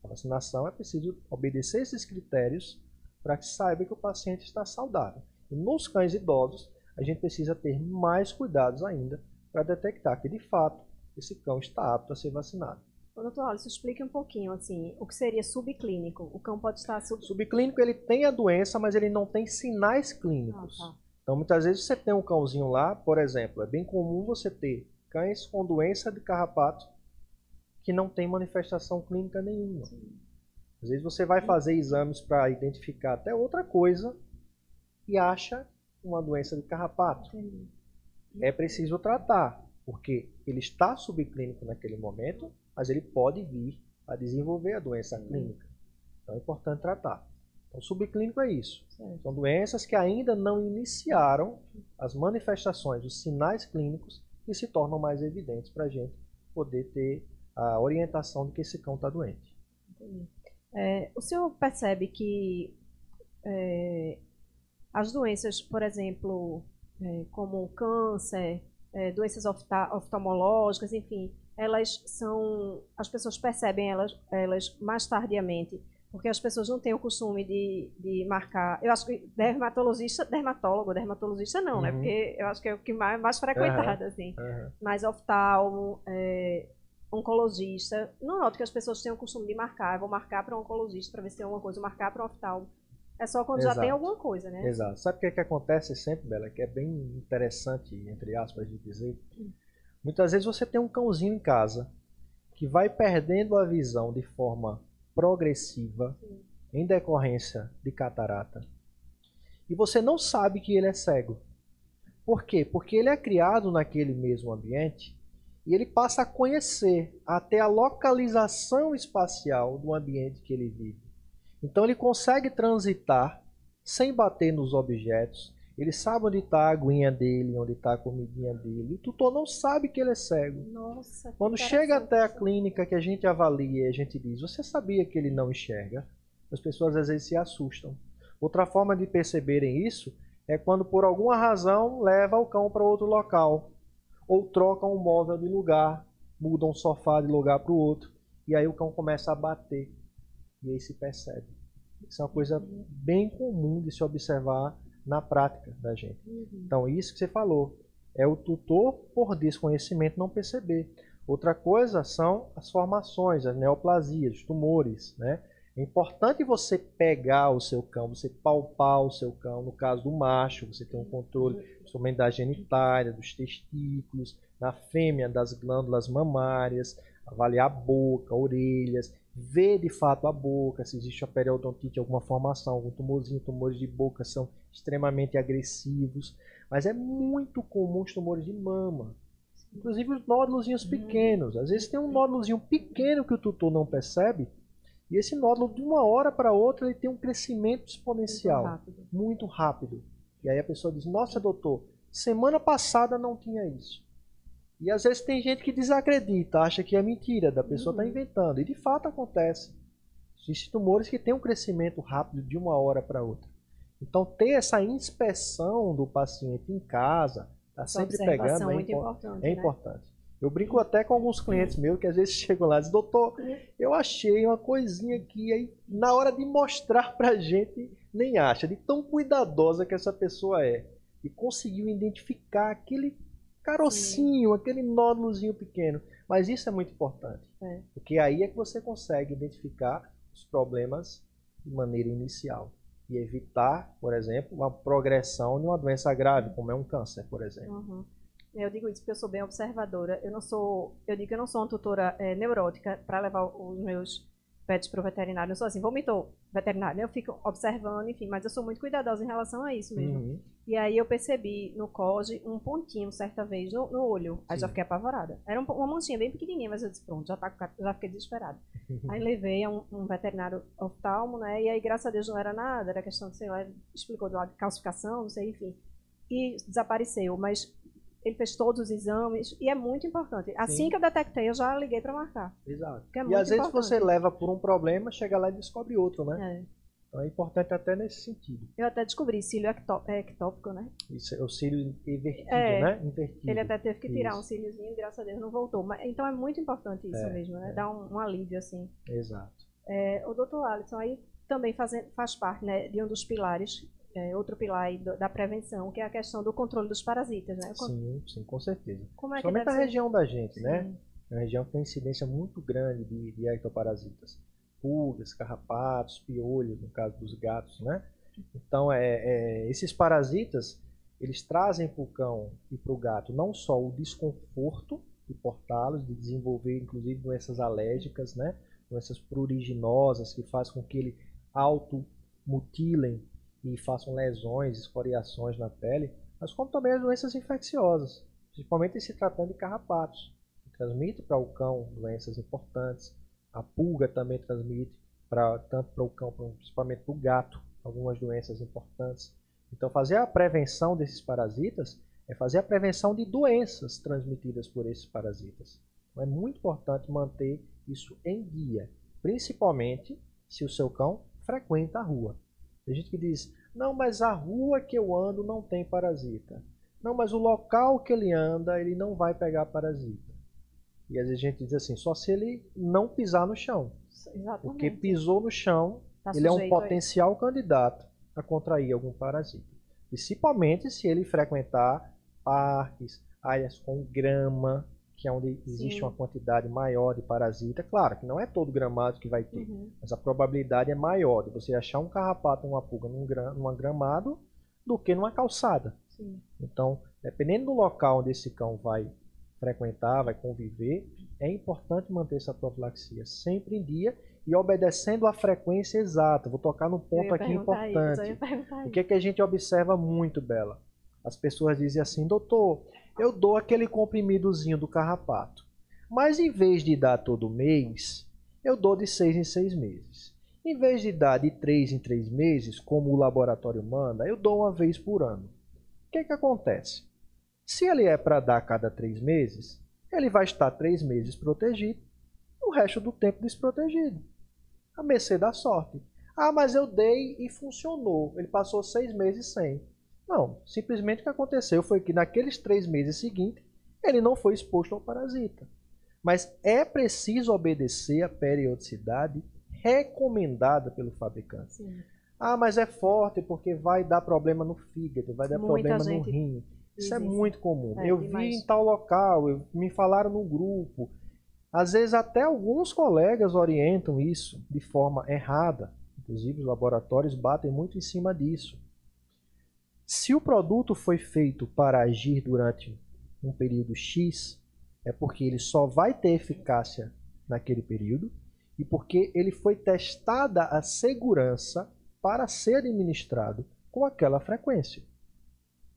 A vacinação é preciso obedecer esses critérios para que saiba que o paciente está saudável. E nos cães idosos, a gente precisa ter mais cuidados ainda para detectar que, de fato, esse cão está apto a ser vacinado. Ô, doutor Alisson, explique um pouquinho, assim, o que seria subclínico? O cão pode estar... Sub... Subclínico, ele tem a doença, mas ele não tem sinais clínicos. Ah, tá. Então, muitas vezes você tem um cãozinho lá, por exemplo, é bem comum você ter cães com doença de carrapato que não tem manifestação clínica nenhuma. Sim. Às vezes você vai fazer exames para identificar até outra coisa e acha uma doença de carrapato. Entendi. É preciso tratar, porque ele está subclínico naquele momento, mas ele pode vir a desenvolver a doença clínica. Então é importante tratar. Então, subclínico é isso. Certo. São doenças que ainda não iniciaram as manifestações, os sinais clínicos que se tornam mais evidentes para a gente poder ter a orientação de que esse cão está doente. É, o senhor percebe que é, as doenças, por exemplo, é, como câncer, é, doenças oftalmológicas, enfim, elas são. As pessoas percebem elas, elas mais tardiamente, porque as pessoas não têm o costume de, de marcar. Eu acho que dermatologista, dermatólogo, dermatologista não, né? uhum. né? Porque eu acho que é o que mais, mais frequentado, uhum. assim. Uhum. Mas oftalmo, é, oncologista. Não noto que as pessoas têm o costume de marcar. Eu vou marcar para um oncologista para ver se tem alguma coisa, marcar para um oftalmo. É só quando Exato. já tem alguma coisa, né? Exato. Sabe o que, é que acontece sempre, Bela? Que é bem interessante, entre aspas, de dizer. Muitas vezes você tem um cãozinho em casa que vai perdendo a visão de forma progressiva Sim. em decorrência de catarata. E você não sabe que ele é cego. Por quê? Porque ele é criado naquele mesmo ambiente e ele passa a conhecer até a localização espacial do ambiente que ele vive. Então ele consegue transitar sem bater nos objetos. Ele sabe onde está a aguinha dele, onde está a comidinha dele. O tutor não sabe que ele é cego. Nossa, Quando chega até a clínica que a gente avalia e a gente diz, você sabia que ele não enxerga? As pessoas às vezes se assustam. Outra forma de perceberem isso é quando por alguma razão leva o cão para outro local ou trocam um móvel de lugar, mudam um sofá de lugar para o outro, e aí o cão começa a bater, e aí se percebe. Isso é uma coisa bem comum de se observar na prática da gente. Uhum. Então, isso que você falou, é o tutor, por desconhecimento, não perceber. Outra coisa são as formações, as neoplasias, os tumores, né? É importante você pegar o seu cão, você palpar o seu cão. No caso do macho, você tem um controle. principalmente da genitália, dos testículos, na fêmea das glândulas mamárias, avaliar a boca, orelhas, ver de fato a boca, se existe a periodontite, alguma formação, algum tumorzinho, tumores de boca são extremamente agressivos, mas é muito comum os tumores de mama. Inclusive os nódulos uhum. pequenos. Às vezes tem um nódulozinho pequeno que o tutor não percebe, e esse nódulo de uma hora para outra ele tem um crescimento exponencial, muito rápido. muito rápido. E aí a pessoa diz: "Nossa, doutor, semana passada não tinha isso". E às vezes tem gente que desacredita, acha que é mentira, da pessoa está uhum. inventando. E de fato acontece. Existem tumores que têm um crescimento rápido de uma hora para outra. Então, ter essa inspeção do paciente em casa, tá sempre pegando, é, importante, é né? importante. Eu brinco até com alguns clientes meus que às vezes [laughs] chegam lá e dizem, doutor, eu achei uma coisinha aqui, aí na hora de mostrar pra gente, nem acha, de tão cuidadosa que essa pessoa é. E conseguiu identificar aquele carocinho, Sim. aquele nódulozinho pequeno. Mas isso é muito importante. É. Porque aí é que você consegue identificar os problemas de maneira inicial. E evitar, por exemplo, uma progressão de uma doença grave, como é um câncer, por exemplo. Uhum. Eu digo isso porque eu sou bem observadora. Eu não sou, eu digo que eu não sou uma tutora é, neurótica para levar os meus pets para o veterinário. Eu sou assim, vomitou, veterinário. Eu fico observando, enfim, mas eu sou muito cuidadosa em relação a isso mesmo. Uhum. E aí eu percebi no COGE um pontinho certa vez no, no olho. Aí Sim. já fiquei apavorada. Era um, uma manchinha bem pequenininha, mas eu disse, pronto, já, tá, já fiquei desesperada. [laughs] aí levei a um, um, veterinário oftalmo, né? E aí, graças a Deus, não era nada, era questão de, sei lá, explicou do lado de calcificação, não sei, enfim. E desapareceu, mas ele fez todos os exames e é muito importante. Assim Sim. que eu detectei, eu já liguei para marcar. Exato. É e às vezes você leva por um problema, chega lá e descobre outro, né? É. Então é importante até nesse sentido. Eu até descobri cílio ectópico, né? Isso é o cílio invertido, é, né? Invertido. Ele até teve que tirar isso. um cíliozinho, graças a Deus não voltou. Mas, então é muito importante isso é, mesmo, né? É. Dar um, um, alívio assim. Exato. É, o doutor Alisson aí também faz, faz parte né, de um dos pilares é, outro pilar da prevenção, que é a questão do controle dos parasitas, né? Sim, sim, com certeza. Como é Somente a ser? região da gente, né? sim. né? É uma região que tem incidência muito grande de, de ectoparasitas. Pulgas, carrapatos, piolhos, no caso dos gatos, né? Então, é, é esses parasitas, eles trazem para o cão e para o gato não só o desconforto de portá-los, de desenvolver inclusive doenças alérgicas, né? Doenças pruriginosas que faz com que ele automutilem e façam lesões, escoriações na pele, mas como também as doenças infecciosas, principalmente se tratando de carrapatos, que transmite para o cão doenças importantes. A pulga também transmite para tanto para o cão, principalmente para o gato, algumas doenças importantes. Então, fazer a prevenção desses parasitas é fazer a prevenção de doenças transmitidas por esses parasitas. Então, é muito importante manter isso em dia, principalmente se o seu cão frequenta a rua. Tem gente que diz: não, mas a rua que eu ando não tem parasita. Não, mas o local que ele anda, ele não vai pegar parasita. E às vezes a gente diz assim: só se ele não pisar no chão. Exatamente. Porque pisou no chão, tá ele é um potencial candidato a contrair algum parasita. Principalmente se ele frequentar parques, áreas com grama, que é onde existe Sim. uma quantidade maior de parasita. Claro que não é todo gramado que vai ter, uhum. mas a probabilidade é maior de você achar um carrapato uma pulga num, gra, num gramado do que numa calçada. Sim. Então, dependendo do local onde esse cão vai frequentar, vai conviver, é importante manter essa profilaxia sempre em dia e obedecendo a frequência exata. Vou tocar num ponto aqui importante. Isso, o que, é que a gente observa muito, Bela? As pessoas dizem assim, doutor, eu dou aquele comprimidozinho do carrapato. Mas em vez de dar todo mês, eu dou de seis em seis meses. Em vez de dar de três em três meses, como o laboratório manda, eu dou uma vez por ano. O que, que acontece? Se ele é para dar a cada três meses, ele vai estar três meses protegido, o resto do tempo desprotegido. A mercê da sorte. Ah, mas eu dei e funcionou. Ele passou seis meses sem. Não, simplesmente o que aconteceu foi que naqueles três meses seguintes ele não foi exposto ao parasita. Mas é preciso obedecer a periodicidade recomendada pelo fabricante. Sim. Ah, mas é forte porque vai dar problema no fígado, vai dar Muita problema no rim. Isso é muito comum. É, eu vi em tal local, eu, me falaram no grupo. Às vezes até alguns colegas orientam isso de forma errada. Inclusive os laboratórios batem muito em cima disso. Se o produto foi feito para agir durante um período X, é porque ele só vai ter eficácia naquele período e porque ele foi testada a segurança para ser administrado com aquela frequência.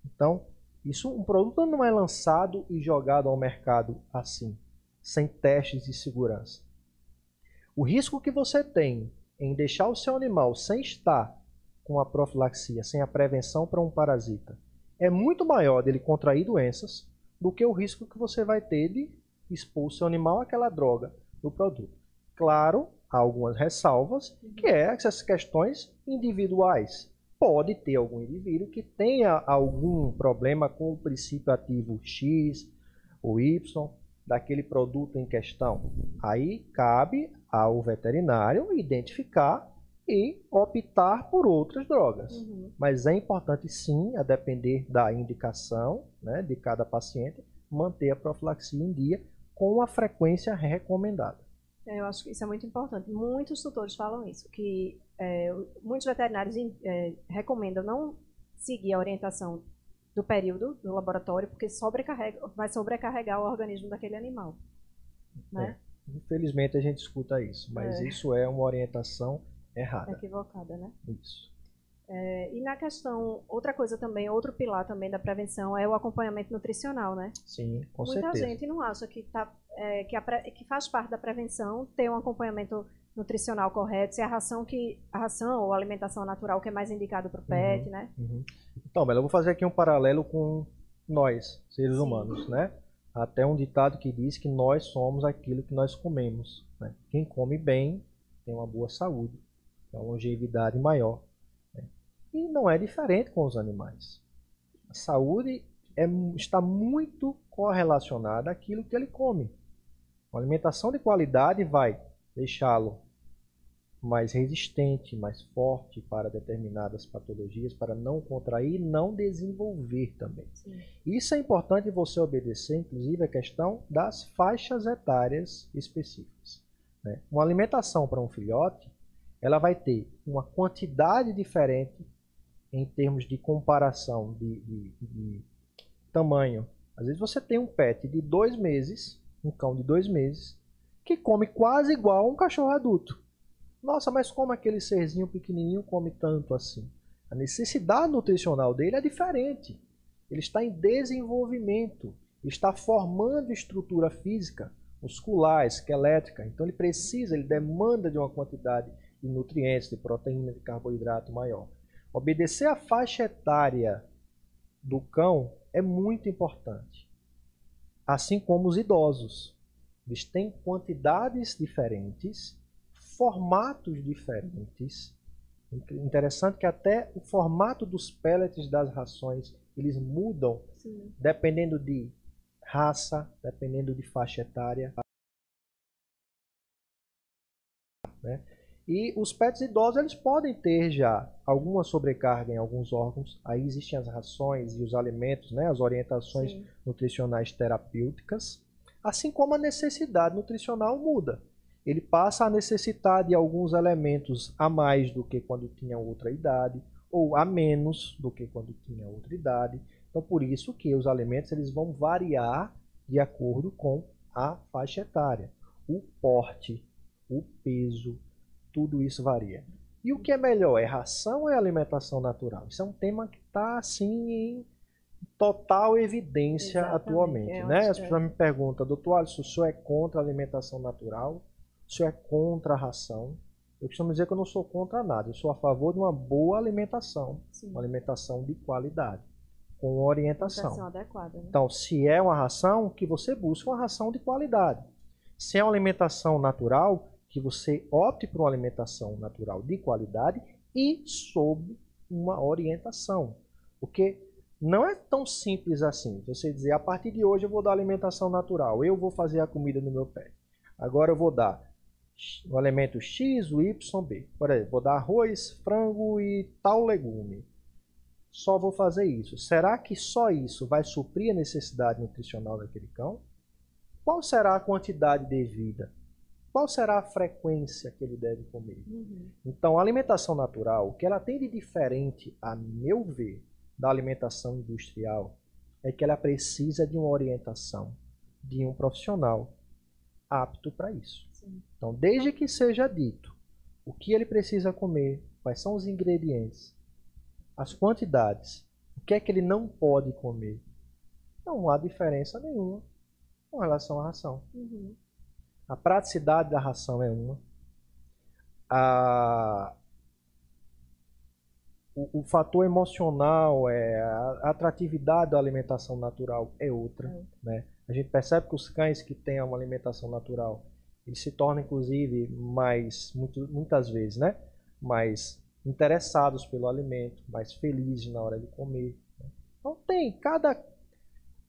Então, isso um produto não é lançado e jogado ao mercado assim, sem testes de segurança. O risco que você tem em deixar o seu animal sem estar com a profilaxia, sem a prevenção para um parasita, é muito maior dele contrair doenças do que o risco que você vai ter de expor o seu animal àquela droga do produto. Claro, há algumas ressalvas, que é essas questões individuais. Pode ter algum indivíduo que tenha algum problema com o princípio ativo X ou Y daquele produto em questão. Aí cabe ao veterinário identificar e optar por outras drogas. Uhum. Mas é importante sim, a depender da indicação né, de cada paciente, manter a profilaxia em dia com a frequência recomendada. Eu acho que isso é muito importante. Muitos tutores falam isso, que é, muitos veterinários é, recomendam não seguir a orientação do período do laboratório, porque sobrecarrega, vai sobrecarregar o organismo daquele animal. Né? É, infelizmente a gente escuta isso, mas é. isso é uma orientação errada. Equivocada, né? Isso. É, e na questão, outra coisa também, outro pilar também da prevenção é o acompanhamento nutricional, né? Sim, com Muita certeza. Muita gente não acha que, tá, é, que, a, que, faz parte da prevenção ter um acompanhamento nutricional correto, se a ração que a ração ou a alimentação natural que é mais indicado para o pet, uhum, né? Uhum. Então, Bela, eu vou fazer aqui um paralelo com nós, seres Sim. humanos, né? Até um ditado que diz que nós somos aquilo que nós comemos. Né? Quem come bem tem uma boa saúde, tem uma longevidade maior. E não é diferente com os animais. A saúde é, está muito correlacionada àquilo que ele come. Uma alimentação de qualidade vai deixá-lo mais resistente, mais forte para determinadas patologias, para não contrair e não desenvolver também. Sim. Isso é importante você obedecer, inclusive, a questão das faixas etárias específicas. Né? Uma alimentação para um filhote, ela vai ter uma quantidade diferente em termos de comparação de, de, de, tamanho. Às vezes você tem um pet de dois meses, um cão de dois meses, que come quase igual a um cachorro adulto. Nossa, mas como aquele serzinho pequenininho come tanto assim? A necessidade nutricional dele é diferente. Ele está em desenvolvimento, está formando estrutura física, muscular, esquelética. Então ele precisa, ele demanda de uma quantidade de nutrientes, de proteína, de carboidrato maior. Obedecer a faixa etária do cão é muito importante. Assim como os idosos. Eles têm quantidades diferentes, formatos diferentes. Interessante que até o formato dos pellets das rações eles mudam Sim. dependendo de raça, dependendo de faixa etária. Né? E os pets idosos eles podem ter já alguma sobrecarga em alguns órgãos. Aí existem as rações e os alimentos, né, as orientações Sim. nutricionais terapêuticas, assim como a necessidade nutricional muda. Ele passa a necessitar de alguns elementos a mais do que quando tinha outra idade, ou a menos do que quando tinha outra idade. Então, por isso que os alimentos eles vão variar de acordo com a faixa etária, o porte, o peso, tudo isso varia. E o que é melhor, é ração ou é alimentação natural? Isso é um tema que está assim em total evidência Exatamente. atualmente. É né? As pessoas é. me perguntam, doutor Alisson, o senhor é contra a alimentação natural? O senhor é contra a ração? Eu costumo dizer que eu não sou contra nada, eu sou a favor de uma boa alimentação, Sim. uma alimentação de qualidade, com orientação. Adequada, né? Então, se é uma ração, que você busque uma ração de qualidade. Se é uma alimentação natural, que você opte por uma alimentação natural de qualidade e sob uma orientação. Porque não é tão simples assim. Você dizer, a partir de hoje eu vou dar alimentação natural, eu vou fazer a comida no meu pé. Agora eu vou dar o elemento X, o Y, B. Por exemplo, vou dar arroz, frango e tal legume. Só vou fazer isso. Será que só isso vai suprir a necessidade nutricional daquele cão? Qual será a quantidade devida? Qual será a frequência que ele deve comer. Uhum. Então, a alimentação natural, o que ela tem de diferente, a meu ver, da alimentação industrial é que ela precisa de uma orientação de um profissional apto para isso. Sim. Então, desde que seja dito o que ele precisa comer, quais são os ingredientes, as quantidades, o que é que ele não pode comer, não há diferença nenhuma com relação à ração. Uhum. A praticidade da ração é uma. A, o, o, fator emocional, é, a atratividade da alimentação natural é outra. É. Né? A gente percebe que os cães que têm uma alimentação natural, eles se tornam, inclusive, mais, muito, muitas vezes, né? mais interessados pelo alimento, mais felizes na hora de comer. Né? Então tem, cada,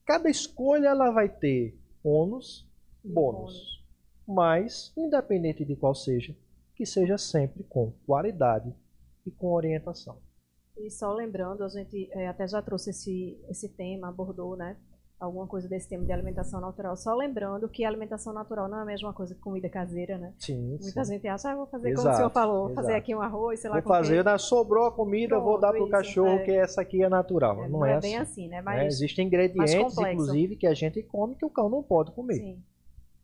cada escolha ela vai ter ônus, bônus. Mas, independente de qual seja, que seja sempre com qualidade e com orientação. E só lembrando, a gente é, até já trouxe esse, esse tema, abordou, né? alguma coisa desse tema de alimentação natural. Só lembrando que a alimentação natural não é a mesma coisa que comida caseira, né? Sim. Muita sim. gente acha, ah, vou fazer exato, como o senhor falou, exato. fazer aqui um arroz, sei lá. Vou fazer, né? sobrou a comida, Pronto, vou dar para o cachorro, é. que essa aqui é natural. É, não, não, é, é bem assim, assim né? Mas, é, existem ingredientes, inclusive, que a gente come que o cão não pode comer. Sim,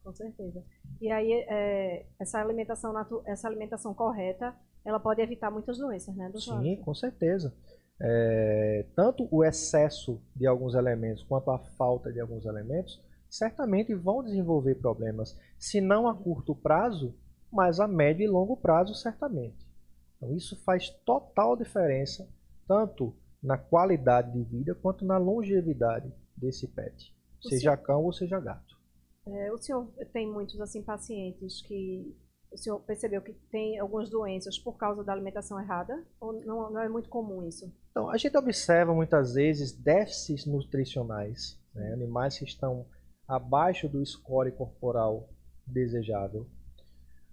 com certeza. E aí, é, essa, alimentação essa alimentação correta, ela pode evitar muitas doenças, né? Sim, com certeza é, tanto o excesso de alguns elementos quanto a falta de alguns elementos, certamente vão desenvolver problemas, se não a curto prazo, mas a médio e longo prazo, certamente. Então, isso faz total diferença, tanto na qualidade de vida quanto na longevidade desse pet, seja cão ou seja gato. É, o senhor tem muitos assim pacientes que o senhor percebeu que tem algumas doenças por causa da alimentação errada? Ou não, não é muito comum isso? Então, a gente observa muitas vezes déficits nutricionais, né? animais que estão abaixo do score corporal desejável.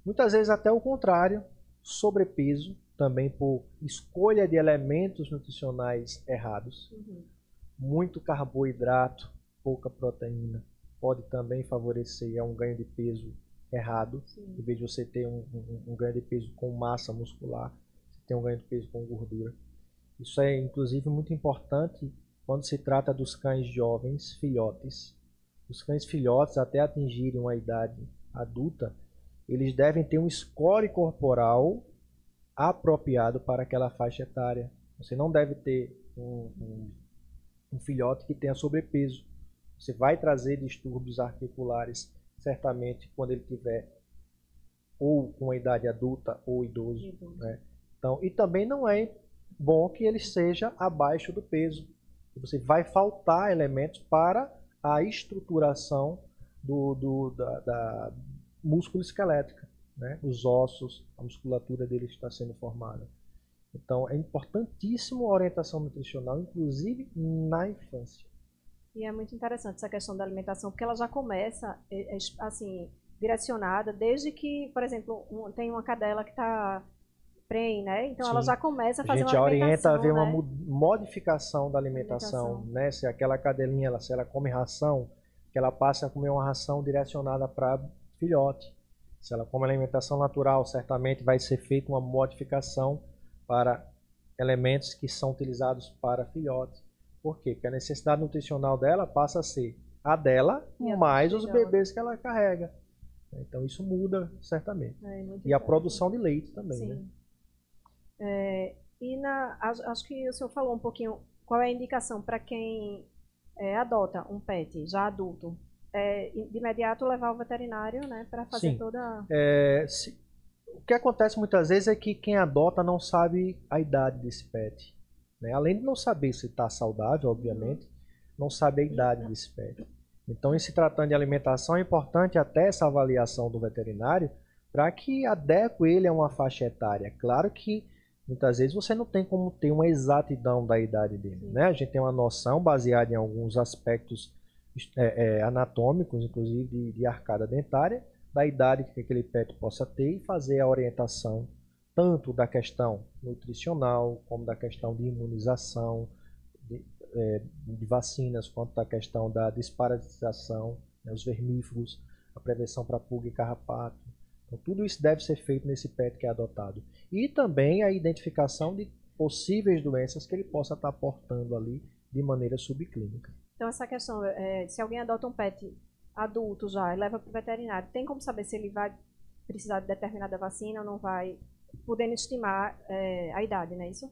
Muitas vezes até o contrário, sobrepeso, também por escolha de elementos nutricionais errados. Uhum. Muito carboidrato, pouca proteína, pode também favorecer a um ganho de peso errado. Sim. Em vez de você ter um, um, um, ganho de peso com massa muscular, você tem um ganho de peso com gordura. Isso é, inclusive, muito importante quando se trata dos cães jovens, filhotes. Os cães filhotes, até atingirem uma idade adulta, eles devem ter um score corporal apropriado para aquela faixa etária. Você não deve ter um, um, um filhote que tenha sobrepeso. Você vai trazer distúrbios articulares certamente quando ele tiver ou com a idade adulta ou idoso. idoso. Né? Então, e também não é bom que ele seja abaixo do peso. Você vai faltar elementos para a estruturação do, do da, da músculo esquelética. Né? Os ossos, a musculatura dele está sendo formada. Então, é importantíssimo a orientação nutricional, inclusive na infância. E é muito interessante essa questão da alimentação, porque ela já começa, é, é, assim, direcionada desde que, por exemplo, um, tem uma cadela que está prem, né? Então Sim. ela já começa a fazer a gente uma orienta a ver né? uma modificação da alimentação, alimentação, né? Se aquela cadelinha, ela, se ela come ração, que ela passe a comer uma ração direcionada para filhote. Se ela come alimentação natural, certamente vai ser feita uma modificação para elementos que são utilizados para filhotes. Por quê? Porque a necessidade nutricional dela passa a ser a dela e mais os bebês que ela carrega. Então isso muda certamente. É, e a produção de leite também. Sim. Né? É, e na, acho que o senhor falou um pouquinho qual é a indicação para quem é, adota um pet já adulto. É, de imediato levar ao veterinário né, para fazer Sim. toda. É, se, o que acontece muitas vezes é que quem adota não sabe a idade desse pet. Né? Além de não saber se está saudável, obviamente, não sabe a idade desse pet. Então, em se tratando de alimentação, é importante até essa avaliação do veterinário para que adeque ele a uma faixa etária. Claro que muitas vezes você não tem como ter uma exatidão da idade dele. Né? A gente tem uma noção baseada em alguns aspectos é, é, anatômicos, inclusive de, de arcada dentária, da idade que aquele pet possa ter e fazer a orientação tanto da questão nutricional, como da questão de imunização, de, é, de vacinas, quanto da questão da desparasitização, né, os vermífugos, a prevenção para pulga e carrapato. Então, tudo isso deve ser feito nesse PET que é adotado. E também a identificação de possíveis doenças que ele possa estar portando ali de maneira subclínica. Então, essa questão, é, se alguém adota um pet adulto já e leva para o veterinário, tem como saber se ele vai precisar de determinada vacina ou não vai, podendo estimar é, a idade, não é isso?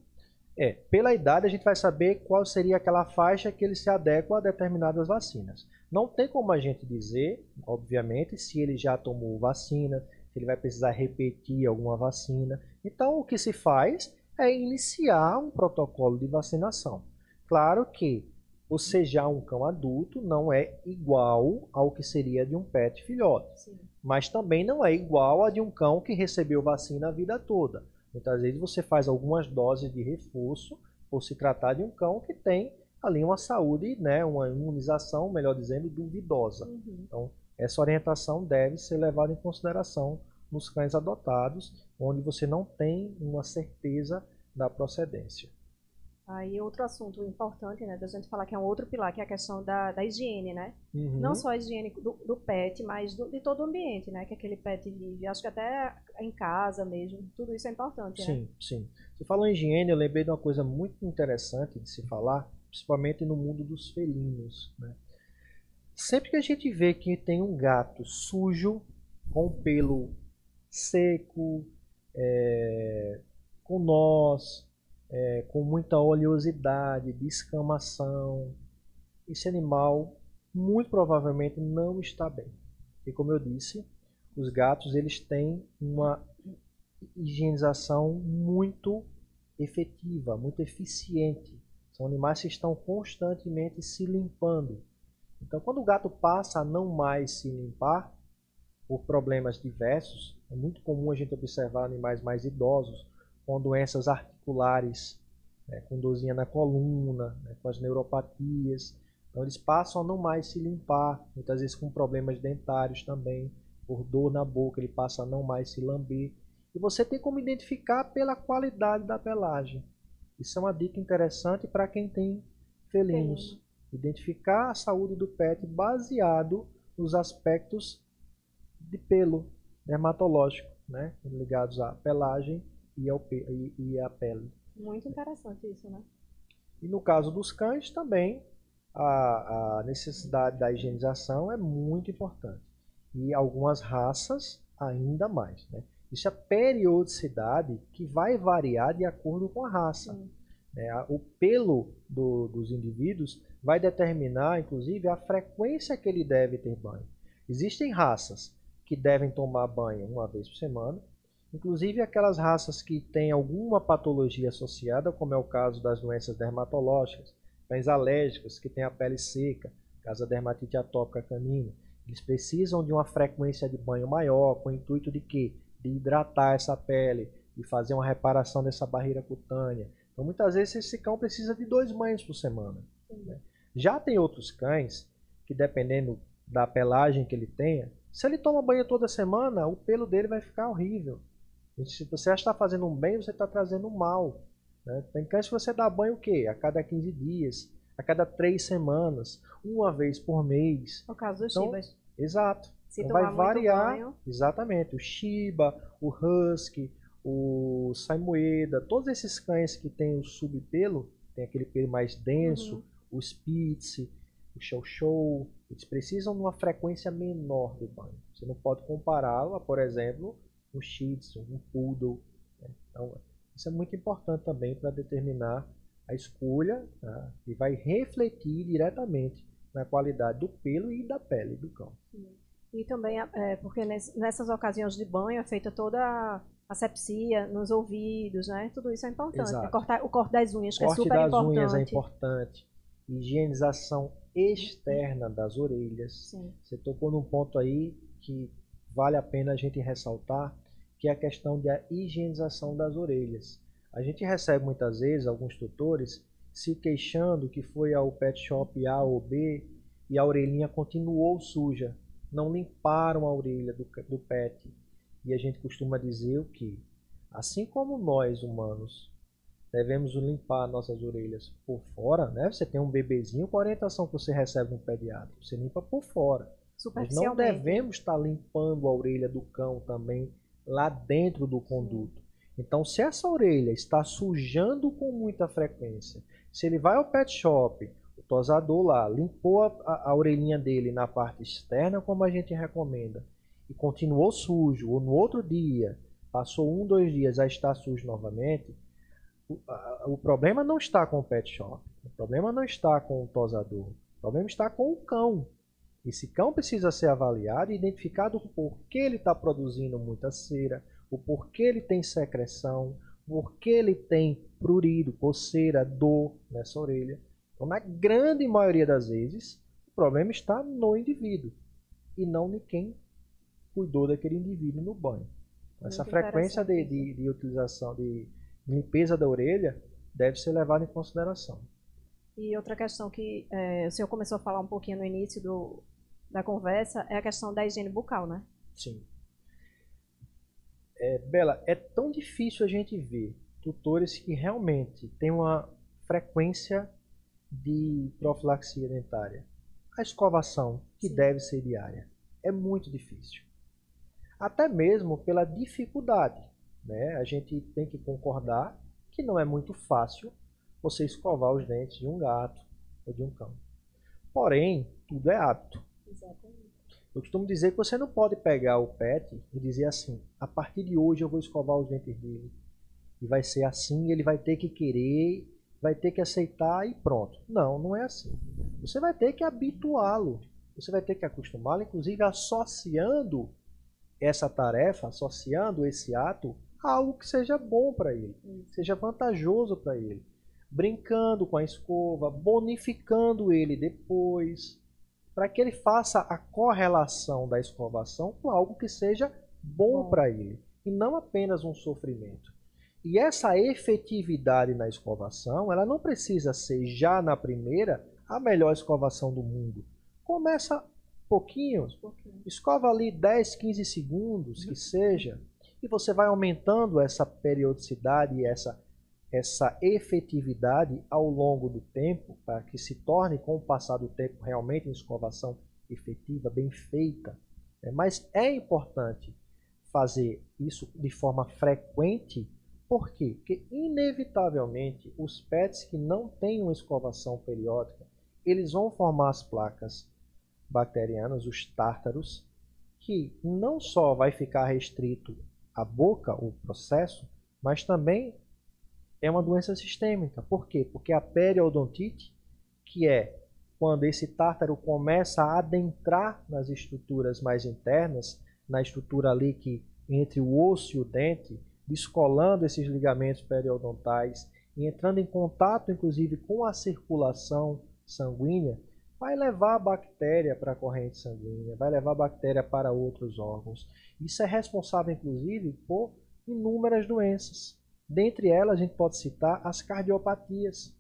É, pela idade a gente vai saber qual seria aquela faixa que ele se adequa a determinadas vacinas. Não tem como a gente dizer, obviamente, se ele já tomou vacina, se ele vai precisar repetir alguma vacina. Então, o que se faz é iniciar um protocolo de vacinação. Claro que você já um cão adulto não é igual ao que seria de um pet filhote, Sim. mas também não é igual a de um cão que recebeu vacina a vida toda. Muitas vezes você faz algumas doses de reforço por se tratar de um cão que tem ali uma saúde, né, uma imunização, melhor dizendo, duvidosa. Uhum. Então, essa orientação deve ser levada em consideração nos cães adotados, onde você não tem uma certeza da procedência. Aí outro assunto importante, né, da gente falar que é um outro pilar, que é a questão da, da higiene, né? Uhum. Não só a higiene do, do pet, mas do, de todo o ambiente, né? Que aquele pet vive. Acho que até em casa mesmo, tudo isso é importante, sim, né? Sim, sim. Você falou em higiene, eu lembrei de uma coisa muito interessante de se falar, principalmente no mundo dos felinos, né? Sempre que a gente vê que tem um gato sujo, com pelo seco, é, com nós, é, com muita oleosidade, descamação. Esse animal muito provavelmente não está bem. E como eu disse, os gatos eles têm uma higienização muito efetiva, muito eficiente. São animais que estão constantemente se limpando. Então, quando o gato passa a não mais se limpar, por problemas diversos, é muito comum a gente observar animais mais idosos com doenças articulares, né, com dorzinha na coluna, né, com as neuropatias. Então eles passam a não mais se limpar, muitas vezes com problemas dentários também, por dor na boca, ele passa a não mais se lamber. E você tem como identificar pela qualidade da pelagem. Isso é uma dica interessante para quem tem felinos. Identificar a saúde do pet baseado nos aspectos de pelo dermatológico, né, ligados à pelagem e, ao, e, e a pele. Muito interessante isso, né? E no caso dos cães também a, a necessidade da higienização é muito importante. E algumas raças ainda mais, né? Isso é a periodicidade que vai variar de acordo com a raça. É, o pelo do, dos indivíduos vai determinar, inclusive, a frequência que ele deve ter banho. Existem raças que devem tomar banho uma vez por semana, Inclusive aquelas raças que têm alguma patologia associada, como é o caso das doenças dermatológicas, cães alérgicos que têm a pele seca, caso a dermatite atópica canina, eles precisam de uma frequência de banho maior, com o intuito de quê? De hidratar essa pele, de fazer uma reparação dessa barreira cutânea. Então muitas vezes esse cão precisa de dois banhos por semana. Né? Já tem outros cães que dependendo da pelagem que ele tenha, se ele toma banho toda semana, o pelo dele vai ficar horrível. Se você está fazendo um bem, você está trazendo um mal. Né? Tem cães que você dá banho o quê? A cada 15 dias, a cada 3 semanas, uma vez por mês. No caso dos então, Shibas. Exato. Se então vai variar. Banho. Exatamente. O Shiba, o Husky, o Saimoeda, todos esses cães que têm o subpelo, tem aquele pelo mais denso, uhum. o Spitz, o Show Show, eles precisam de uma frequência menor de banho. Você não pode compará-lo, por exemplo, um Shih Tzu, um Poodle. Né? Então, isso é muito importante também para determinar a escolha tá? e vai refletir diretamente na qualidade do pelo e da pele do cão. E também, é, porque nessas ocasiões de banho é feita toda a asepsia nos ouvidos, né? Tudo isso é importante. É cortar, o corte das unhas, que é super das importante. unhas é importante. Higienização externa das orelhas. Sim. Você tocou num ponto aí que vale a pena a gente ressaltar, que é a questão da higienização das orelhas. A gente recebe muitas vezes alguns tutores se queixando que foi ao pet shop A ou B e a orelhinha continuou suja. Não limparam a orelha do, do pet. E a gente costuma dizer o que? Assim como nós humanos devemos limpar nossas orelhas por fora, né? Você tem um bebezinho, com a orientação que você recebe no pediatra, você limpa por fora. Nós não devemos estar limpando a orelha do cão também lá dentro do conduto. Então, se essa orelha está sujando com muita frequência, se ele vai ao pet shop, o tosador lá limpou a, a, a orelhinha dele na parte externa, como a gente recomenda, e continuou sujo, ou no outro dia, passou um, dois dias, já está sujo novamente, o, a, o problema não está com o pet shop, o problema não está com o tosador, o problema está com o cão. Esse cão precisa ser avaliado e identificado o porquê ele está produzindo muita cera, o porquê ele tem secreção, o porquê ele tem prurido, coceira, dor nessa orelha. Então, na grande maioria das vezes, o problema está no indivíduo e não em quem cuidou daquele indivíduo no banho. Então, essa frequência de, de, de, utilização, de limpeza da orelha, deve ser levada em consideração. E outra questão que é, o senhor começou a falar um pouquinho no início do, da conversa é a questão da higiene bucal, né? Sim. É, Bela, é tão difícil a gente ver tutores que realmente têm uma frequência de profilaxia dentária. A escovação, que Sim. deve ser diária, é muito difícil. Até mesmo pela dificuldade. Né? A gente tem que concordar que não é muito fácil você escovar os dentes de um gato ou de um cão. Porém, tudo é hábito. Exatamente. Eu costumo dizer que você não pode pegar o pet e dizer assim: a partir de hoje eu vou escovar os dentes dele. E vai ser assim, ele vai ter que querer, vai ter que aceitar e pronto. Não, não é assim. Você vai ter que habituá-lo. Você vai ter que acostumá-lo, inclusive associando essa tarefa, associando esse ato a algo que seja bom para ele, seja vantajoso para ele. Brincando com a escova, bonificando ele depois, para que ele faça a correlação da escovação com algo que seja bom, bom. para ele e não apenas um sofrimento. E essa efetividade na escovação, ela não precisa ser já na primeira a melhor escovação do mundo. Começa pouquinho, escova ali 10, 15 segundos, que seja, e você vai aumentando essa periodicidade e essa essa efetividade ao longo do tempo, para que se torne, com o passar do tempo, realmente uma escovação efetiva, bem feita. Né? Mas é importante fazer isso de forma frequente, por quê? Porque, inevitavelmente, os pets que não têm uma escovação periódica, eles vão formar as placas bacterianas, os tártaros, que não só vai ficar restrito à boca, o processo, mas também é uma doença sistêmica. Por quê? Porque a periodontite, que é quando esse tártaro começa a adentrar nas estruturas mais internas, na estrutura ali que entre o osso e o dente, descolando esses ligamentos periodontais e entrando em contato, inclusive, com a circulação sanguínea, vai levar a bactéria para a corrente sanguínea, vai levar a bactéria para outros órgãos. Isso é responsável, inclusive, por inúmeras doenças. Dentre elas, a gente pode citar as cardiopatias.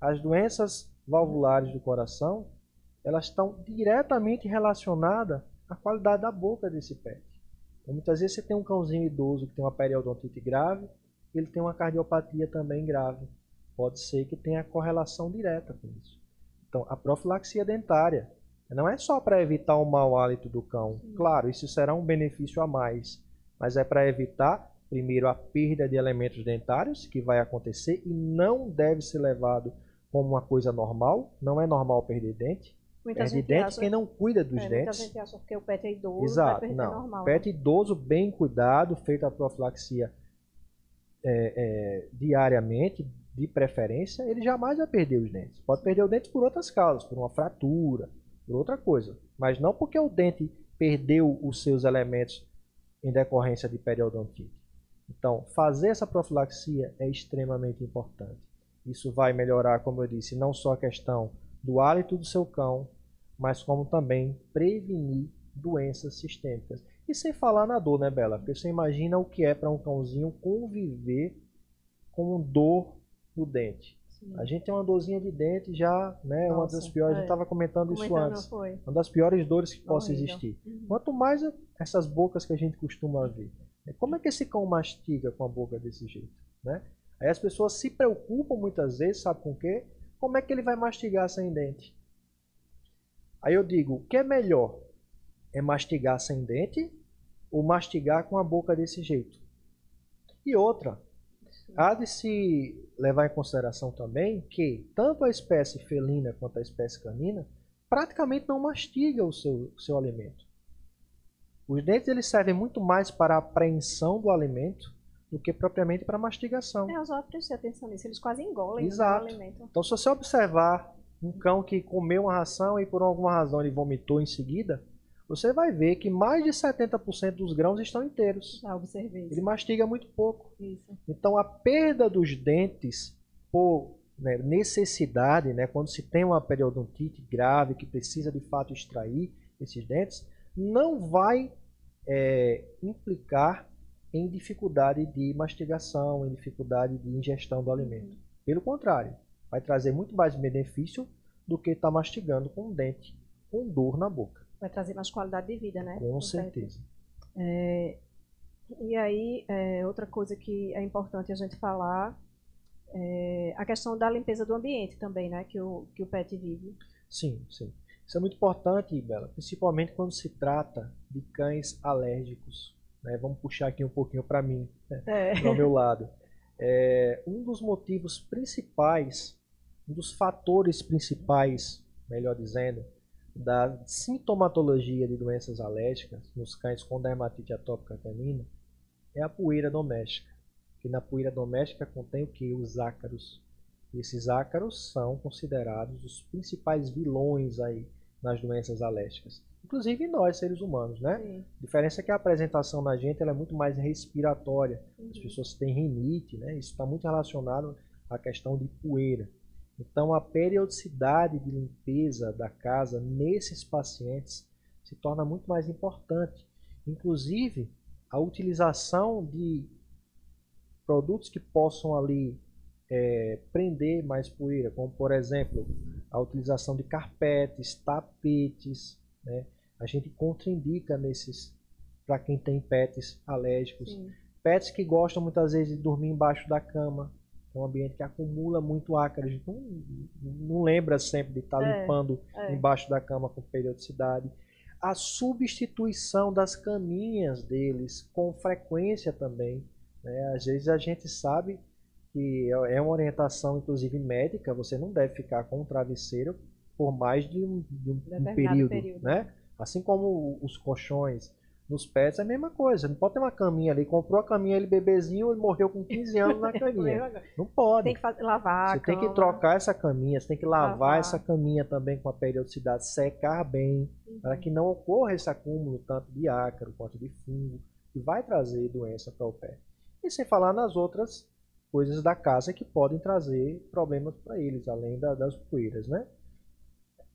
As doenças valvulares do coração, elas estão diretamente relacionadas à qualidade da boca desse pet. Então, muitas vezes você tem um cãozinho idoso que tem uma periodontite grave, ele tem uma cardiopatia também grave. Pode ser que tenha correlação direta com isso. Então, a profilaxia dentária não é só para evitar o mau hálito do cão. Claro, isso será um benefício a mais, mas é para evitar primeiro, a perda de elementos dentários, que vai acontecer e não deve ser levado como uma coisa normal. Não é normal perder dente. Muita perde dente acha, quem não cuida dos é, dentes. Muita gente acha que o pet é idoso, Exato, não. normal. Pet idoso bem cuidado, feita a profilaxia é, é, diariamente, de preferência, ele jamais vai perder os dentes. Pode perder o dente por outras causas, por uma fratura, por outra coisa. Mas não porque o dente perdeu os seus elementos em decorrência de periodontite. Então, fazer essa profilaxia é extremamente importante. Isso vai melhorar, como eu disse, não só a questão do hálito do seu cão, mas como também prevenir doenças sistêmicas. E sem falar na dor, né, Bela? Porque você imagina o que é para um cãozinho conviver com dor no dente. Sim. A gente tem uma dorzinha de dente já, né? Nossa, uma das piores, é. a gente estava comentando, isso antes. Foi. Uma das piores dores que possa existir. Uhum. Quanto mais essas bocas que a gente costuma ver. Como é que esse cão mastiga com a boca desse jeito? Né? Aí as pessoas se preocupam muitas vezes, sabe com o quê? Como é que ele vai mastigar sem dente? Aí eu digo, o que é melhor? É mastigar sem dente ou mastigar com a boca desse jeito? E outra, há de se levar em consideração também que tanto a espécie felina quanto a espécie canina praticamente não mastiga o seu, seu alimento. Os dentes eles servem muito mais para a apreensão do alimento do que propriamente para a mastigação. É, eu já prestei atenção nisso, eles quase engolem Exato. o alimento. Então, se você observar um cão que comeu uma ração e por alguma razão ele vomitou em seguida, você vai ver que mais de 70% dos grãos estão inteiros. Já observei. Ele mastiga muito pouco. Isso. Então, a perda dos dentes por né, necessidade, né, quando se tem uma periodontite grave que precisa de fato extrair esses dentes, não vai é, implicar em dificuldade de mastigação, em dificuldade de ingestão do alimento. Pelo contrário, vai trazer muito mais benefício do que estar mastigando com um dente com dor na boca. Vai trazer mais qualidade de vida, né? Com certeza. É, e aí, é, outra coisa que é importante a gente falar é a questão da limpeza do ambiente também, né? Que o, que o pet vive. Sim, sim. Isso é muito importante, Bela, principalmente quando se trata de cães alérgicos. Né? Vamos puxar aqui um pouquinho para mim, né? É. ao meu lado. É, um dos motivos principais, um dos fatores principais, melhor dizendo, da sintomatologia de doenças alérgicas nos cães com dermatite atópica canina é a poeira doméstica. Que na poeira doméstica contém o que? Os ácaros. E esses ácaros são considerados os principais vilões aí nas doenças alérgicas. Inclusive nós, seres humanos, né? Sim. A diferença é que a apresentação na gente é muito mais respiratória. As Uhum. pessoas têm rinite, né? Isso está muito relacionado à questão de poeira. Então, a periodicidade de limpeza da casa nesses pacientes se torna muito mais importante. Inclusive, a utilização de produtos que possam ali é, prender mais poeira, como por exemplo a utilização de carpetes, tapetes, né? A gente contraindica nesses para quem tem pets alérgicos, Sim. pets que gostam muitas vezes de dormir embaixo da cama, é um ambiente que acumula muito ácaro, a gente não, não lembra sempre de estar É, limpando é. embaixo da cama com periodicidade. A substituição das caminhas deles com frequência também. Né? Às vezes a gente sabe que é é uma orientação, inclusive médica, você não deve ficar com um travesseiro por mais de um, de um- um período, período. né? Assim como os colchões nos pets é a mesma coisa. Não pode ter uma caminha ali, comprou a caminha ele bebezinho e morreu com 15 anos na [laughs] caminha. Não pode. Tem que fazer, lavar. Você tem que trocar essa caminha, você tem que lavar, Lavar. essa caminha também com a periodicidade, secar bem, Uhum. para que não ocorra esse acúmulo tanto de ácaro quanto de fungo, que vai trazer doença para o pé. E sem falar nas outras coisas da casa que podem trazer problemas para eles, além da- das poeiras, né?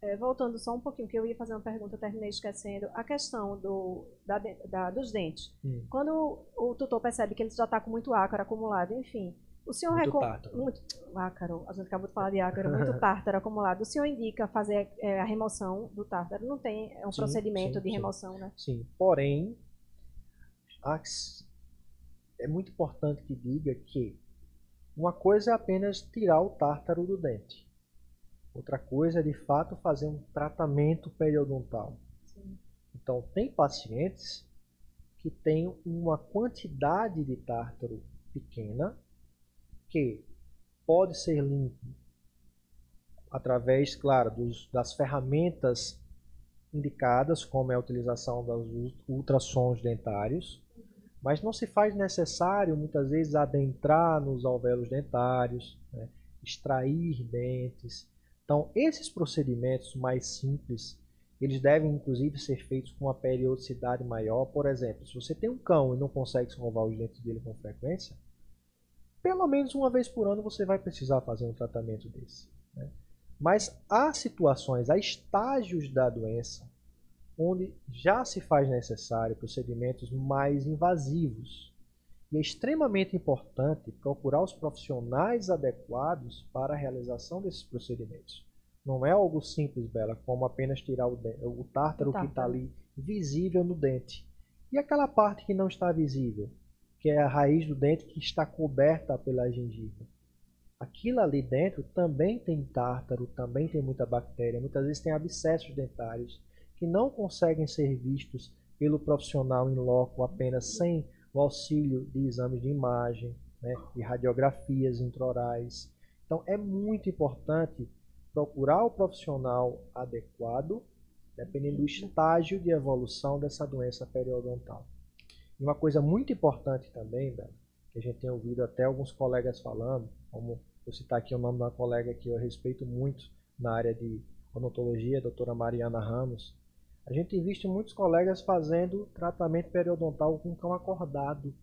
É, voltando só um pouquinho, que eu ia fazer uma pergunta, terminei esquecendo. A questão do, da da- dos dentes. Hum. Quando o, o tutor percebe que ele já está com muito ácaro acumulado, enfim, o senhor Muito recom- tártaro. Muito ácaro, a gente acabou de falar de ácaro, muito [laughs] tártaro acumulado. O senhor indica fazer é, a remoção do tártaro? Não tem é um Sim, procedimento sim, de sim. remoção, né? Sim, porém, é muito importante que diga que uma coisa é apenas tirar o tártaro do dente. Outra coisa é, de fato, fazer um tratamento periodontal. Sim. Então, tem pacientes que têm uma quantidade de tártaro pequena que pode ser limpo através, claro, dos- das ferramentas indicadas, como é a utilização dos ultrassons dentários, mas não se faz necessário, muitas vezes, adentrar nos alvéolos dentários, né, extrair dentes. Então, esses procedimentos mais simples, eles devem, inclusive, ser feitos com uma periodicidade maior. Por exemplo, se você tem um cão e não consegue escovar os dentes dele com frequência, pelo menos uma vez por ano você vai precisar fazer um tratamento desse. né? Mas há situações, há estágios da doença onde já se faz necessário procedimentos mais invasivos. E é extremamente importante procurar os profissionais adequados para a realização desses procedimentos. Não é algo simples, Bela, como apenas tirar o, o tártaro O que está ali visível no dente. E aquela parte que não está visível, que é a raiz do dente que está coberta pela gengiva. Aquilo ali dentro também tem tártaro, também tem muita bactéria, muitas vezes tem abscessos dentários que não conseguem ser vistos pelo profissional em loco apenas sem o auxílio de exames de imagem, né, de radiografias intraorais. Então, é muito importante procurar o profissional adequado, dependendo do estágio de evolução dessa doença periodontal. E uma coisa muito importante também, Bela, que a gente tem ouvido até alguns colegas falando, como vou citar aqui o nome de uma colega que eu respeito muito na área de odontologia, a doutora Mariana Ramos, a gente visto muitos colegas fazendo tratamento periodontal com cão acordado.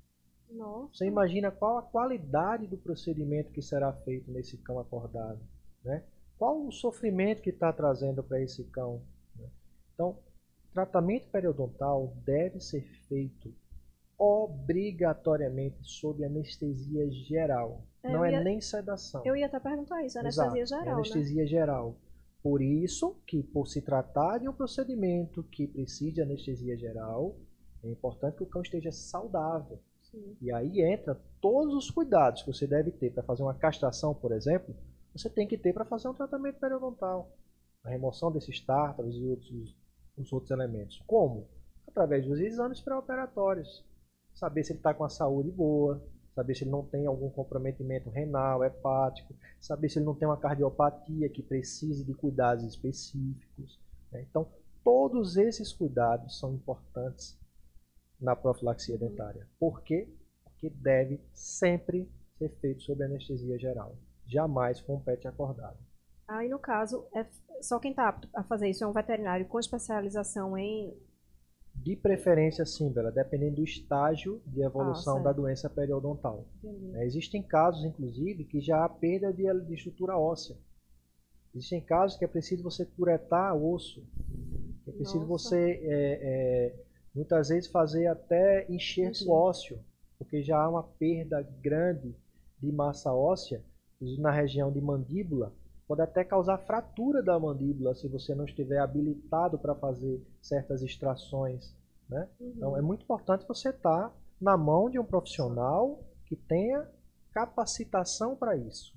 Nossa. Você imagina qual a qualidade do procedimento que será feito nesse cão acordado, né? Qual o sofrimento que está trazendo para esse cão? Né? Então, tratamento periodontal deve ser feito obrigatoriamente sob anestesia geral. É, Não é ia- nem sedação. Eu ia até perguntar isso, anestesia Exato, é geral, né? anestesia geral. Por isso que, por se tratar de um procedimento que precisa de anestesia geral, é importante que o cão esteja saudável. Sim. E aí entra todos os cuidados que você deve ter para fazer uma castração, por exemplo, você tem que ter para fazer um tratamento periodontal. A remoção desses tártaros e outros, os outros elementos. Como? Através dos exames pré-operatórios. Saber se ele está com a saúde boa, saber se ele não tem algum comprometimento renal, hepático, saber se ele não tem uma cardiopatia que precise de cuidados específicos. né? Então, todos esses cuidados são importantes na profilaxia dentária. Por quê? Porque deve sempre ser feito sob anestesia geral. Jamais com o PET acordado. Aí, no caso, é só quem está apto a fazer isso é um veterinário com especialização em. De preferência, sim, Bela, dependendo do estágio de evolução certo. da doença periodontal. Né? Existem casos, inclusive, que já há perda de, de estrutura óssea. Existem casos que é preciso você curetar osso. Que é preciso Nossa. você, é, é, muitas vezes, fazer até enxerto ósseo, porque já há uma perda grande de massa óssea na região de mandíbula. Pode até causar fratura da mandíbula se você não estiver habilitado para fazer certas extrações. Né? Uhum. Então, é muito importante você estar na mão de um profissional que tenha capacitação para isso.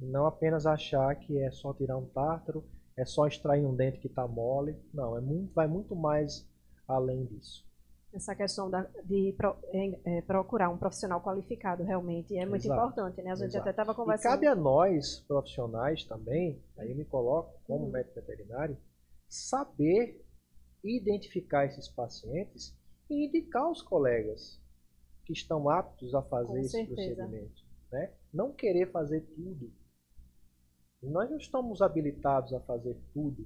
E não apenas achar que é só tirar um tártaro, é só extrair um dente que está mole. Não, é muito, vai muito mais além disso. Essa questão da- de pro- em- é, procurar um profissional qualificado realmente é muito Exato. importante, né? A gente Exato. até estava E conversando. cabe a nós, profissionais também, aí eu me coloco como Uhum. médico veterinário, saber identificar esses pacientes e indicar os colegas que estão aptos a fazer Com esse certeza. procedimento. Né? Não querer fazer tudo. Nós não estamos habilitados a fazer tudo.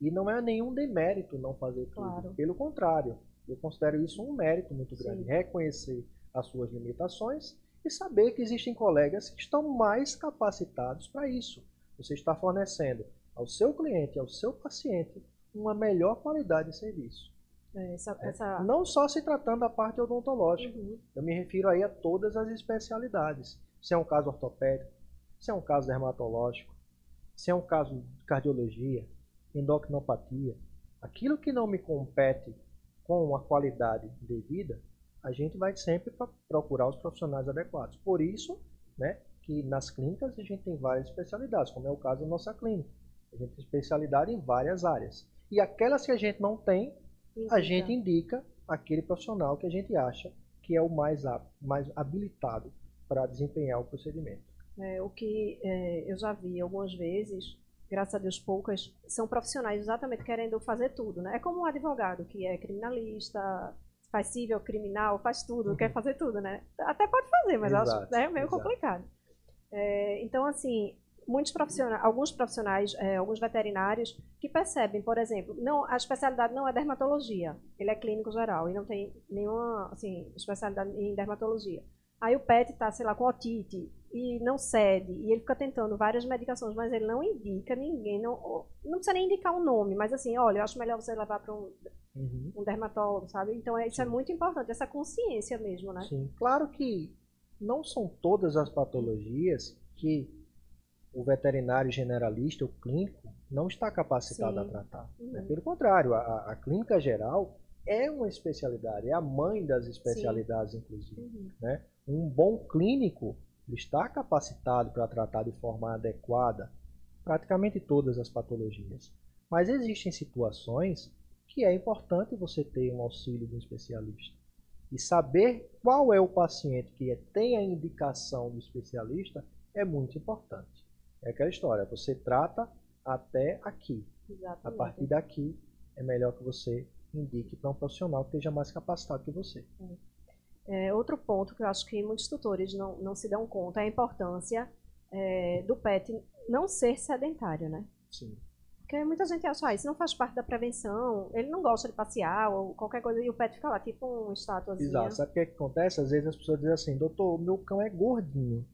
E não é nenhum demérito não fazer tudo. Claro. Pelo contrário, eu considero isso um mérito muito grande. Sim. Reconhecer as suas limitações e saber que existem colegas que estão mais capacitados para isso. Você está fornecendo ao seu cliente, ao seu paciente, uma melhor qualidade de serviço. É, essa, essa- Não só se tratando da parte odontológica. Uhum. Eu me refiro aí a todas as especialidades. Se é um caso ortopédico, se é um caso dermatológico, se é um caso de cardiologia, endocrinopatia, aquilo que não me compete com a qualidade devida, a gente vai sempre procurar os profissionais adequados. Por isso, né, que nas clínicas a gente tem várias especialidades, como é o caso da nossa clínica. A gente tem especialidade em várias áreas. E aquelas que a gente não tem, a gente indica aquele profissional que a gente acha que é o mais apto, mais habilitado para desempenhar o procedimento. É, o que é, eu já vi algumas vezes, graças a Deus poucas, são profissionais exatamente querendo fazer tudo, né? É como um advogado que é criminalista, faz civil, criminal, faz tudo, Uhum. quer fazer tudo, né? Até pode fazer, mas eu acho Exato, é meio exato. complicado. É, então, assim, muitos profissionais, alguns profissionais, é, alguns veterinários que percebem, por exemplo, não, a especialidade não é dermatologia, ele é clínico geral e não tem nenhuma, assim, especialidade em dermatologia. Aí o pet está, sei lá, com otite e não cede, e ele fica tentando várias medicações, mas ele não indica ninguém, não, não precisa nem indicar um nome, mas assim, olha, eu acho melhor você levar para um, um dermatólogo, sabe? Então é- isso é Sim. muito importante, essa consciência mesmo, né? Sim. Claro que não são todas as patologias que o veterinário generalista, o clínico, não está capacitado Sim. a tratar. Uhum. né? Pelo contrário, a, a clínica geral é uma especialidade, é a mãe das especialidades, inclusive. Uhum. né? Um bom clínico está capacitado para tratar de forma adequada praticamente todas as patologias. Mas existem situações que é importante você ter um auxílio de um especialista. E saber qual é o paciente que tem a indicação do especialista é muito importante. É aquela história, você trata até aqui. Exatamente. A partir daqui é melhor que você indique para um profissional que esteja mais capacitado que você. É, outro ponto que eu acho que muitos tutores não, não se dão conta é a importância é, do PET não ser sedentário, né? Sim. Porque muita gente acha, ah, isso não faz parte da prevenção, ele não gosta de passear ou qualquer coisa, e o pet fica lá, tipo um estátuazinha. Exato. Sabe o que, é que acontece? Às vezes as pessoas dizem assim, doutor, meu cão é gordinho.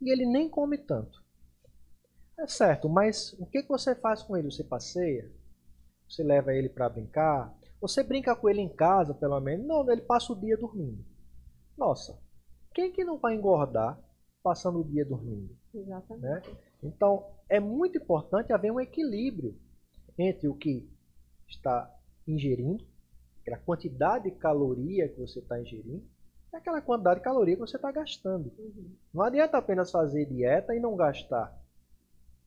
E ele nem come tanto. É certo, mas o que, que você faz com ele? Você passeia? Você leva ele para brincar? Você brinca com ele em casa, pelo menos? Não, ele passa o dia dormindo. Nossa, quem que não vai engordar passando o dia dormindo? Exatamente. Né? Então, é muito importante haver um equilíbrio entre o que está ingerindo, aquela quantidade de caloria que você está ingerindo, e aquela quantidade de caloria que você está gastando. Uhum. Não adianta apenas fazer dieta e não gastar.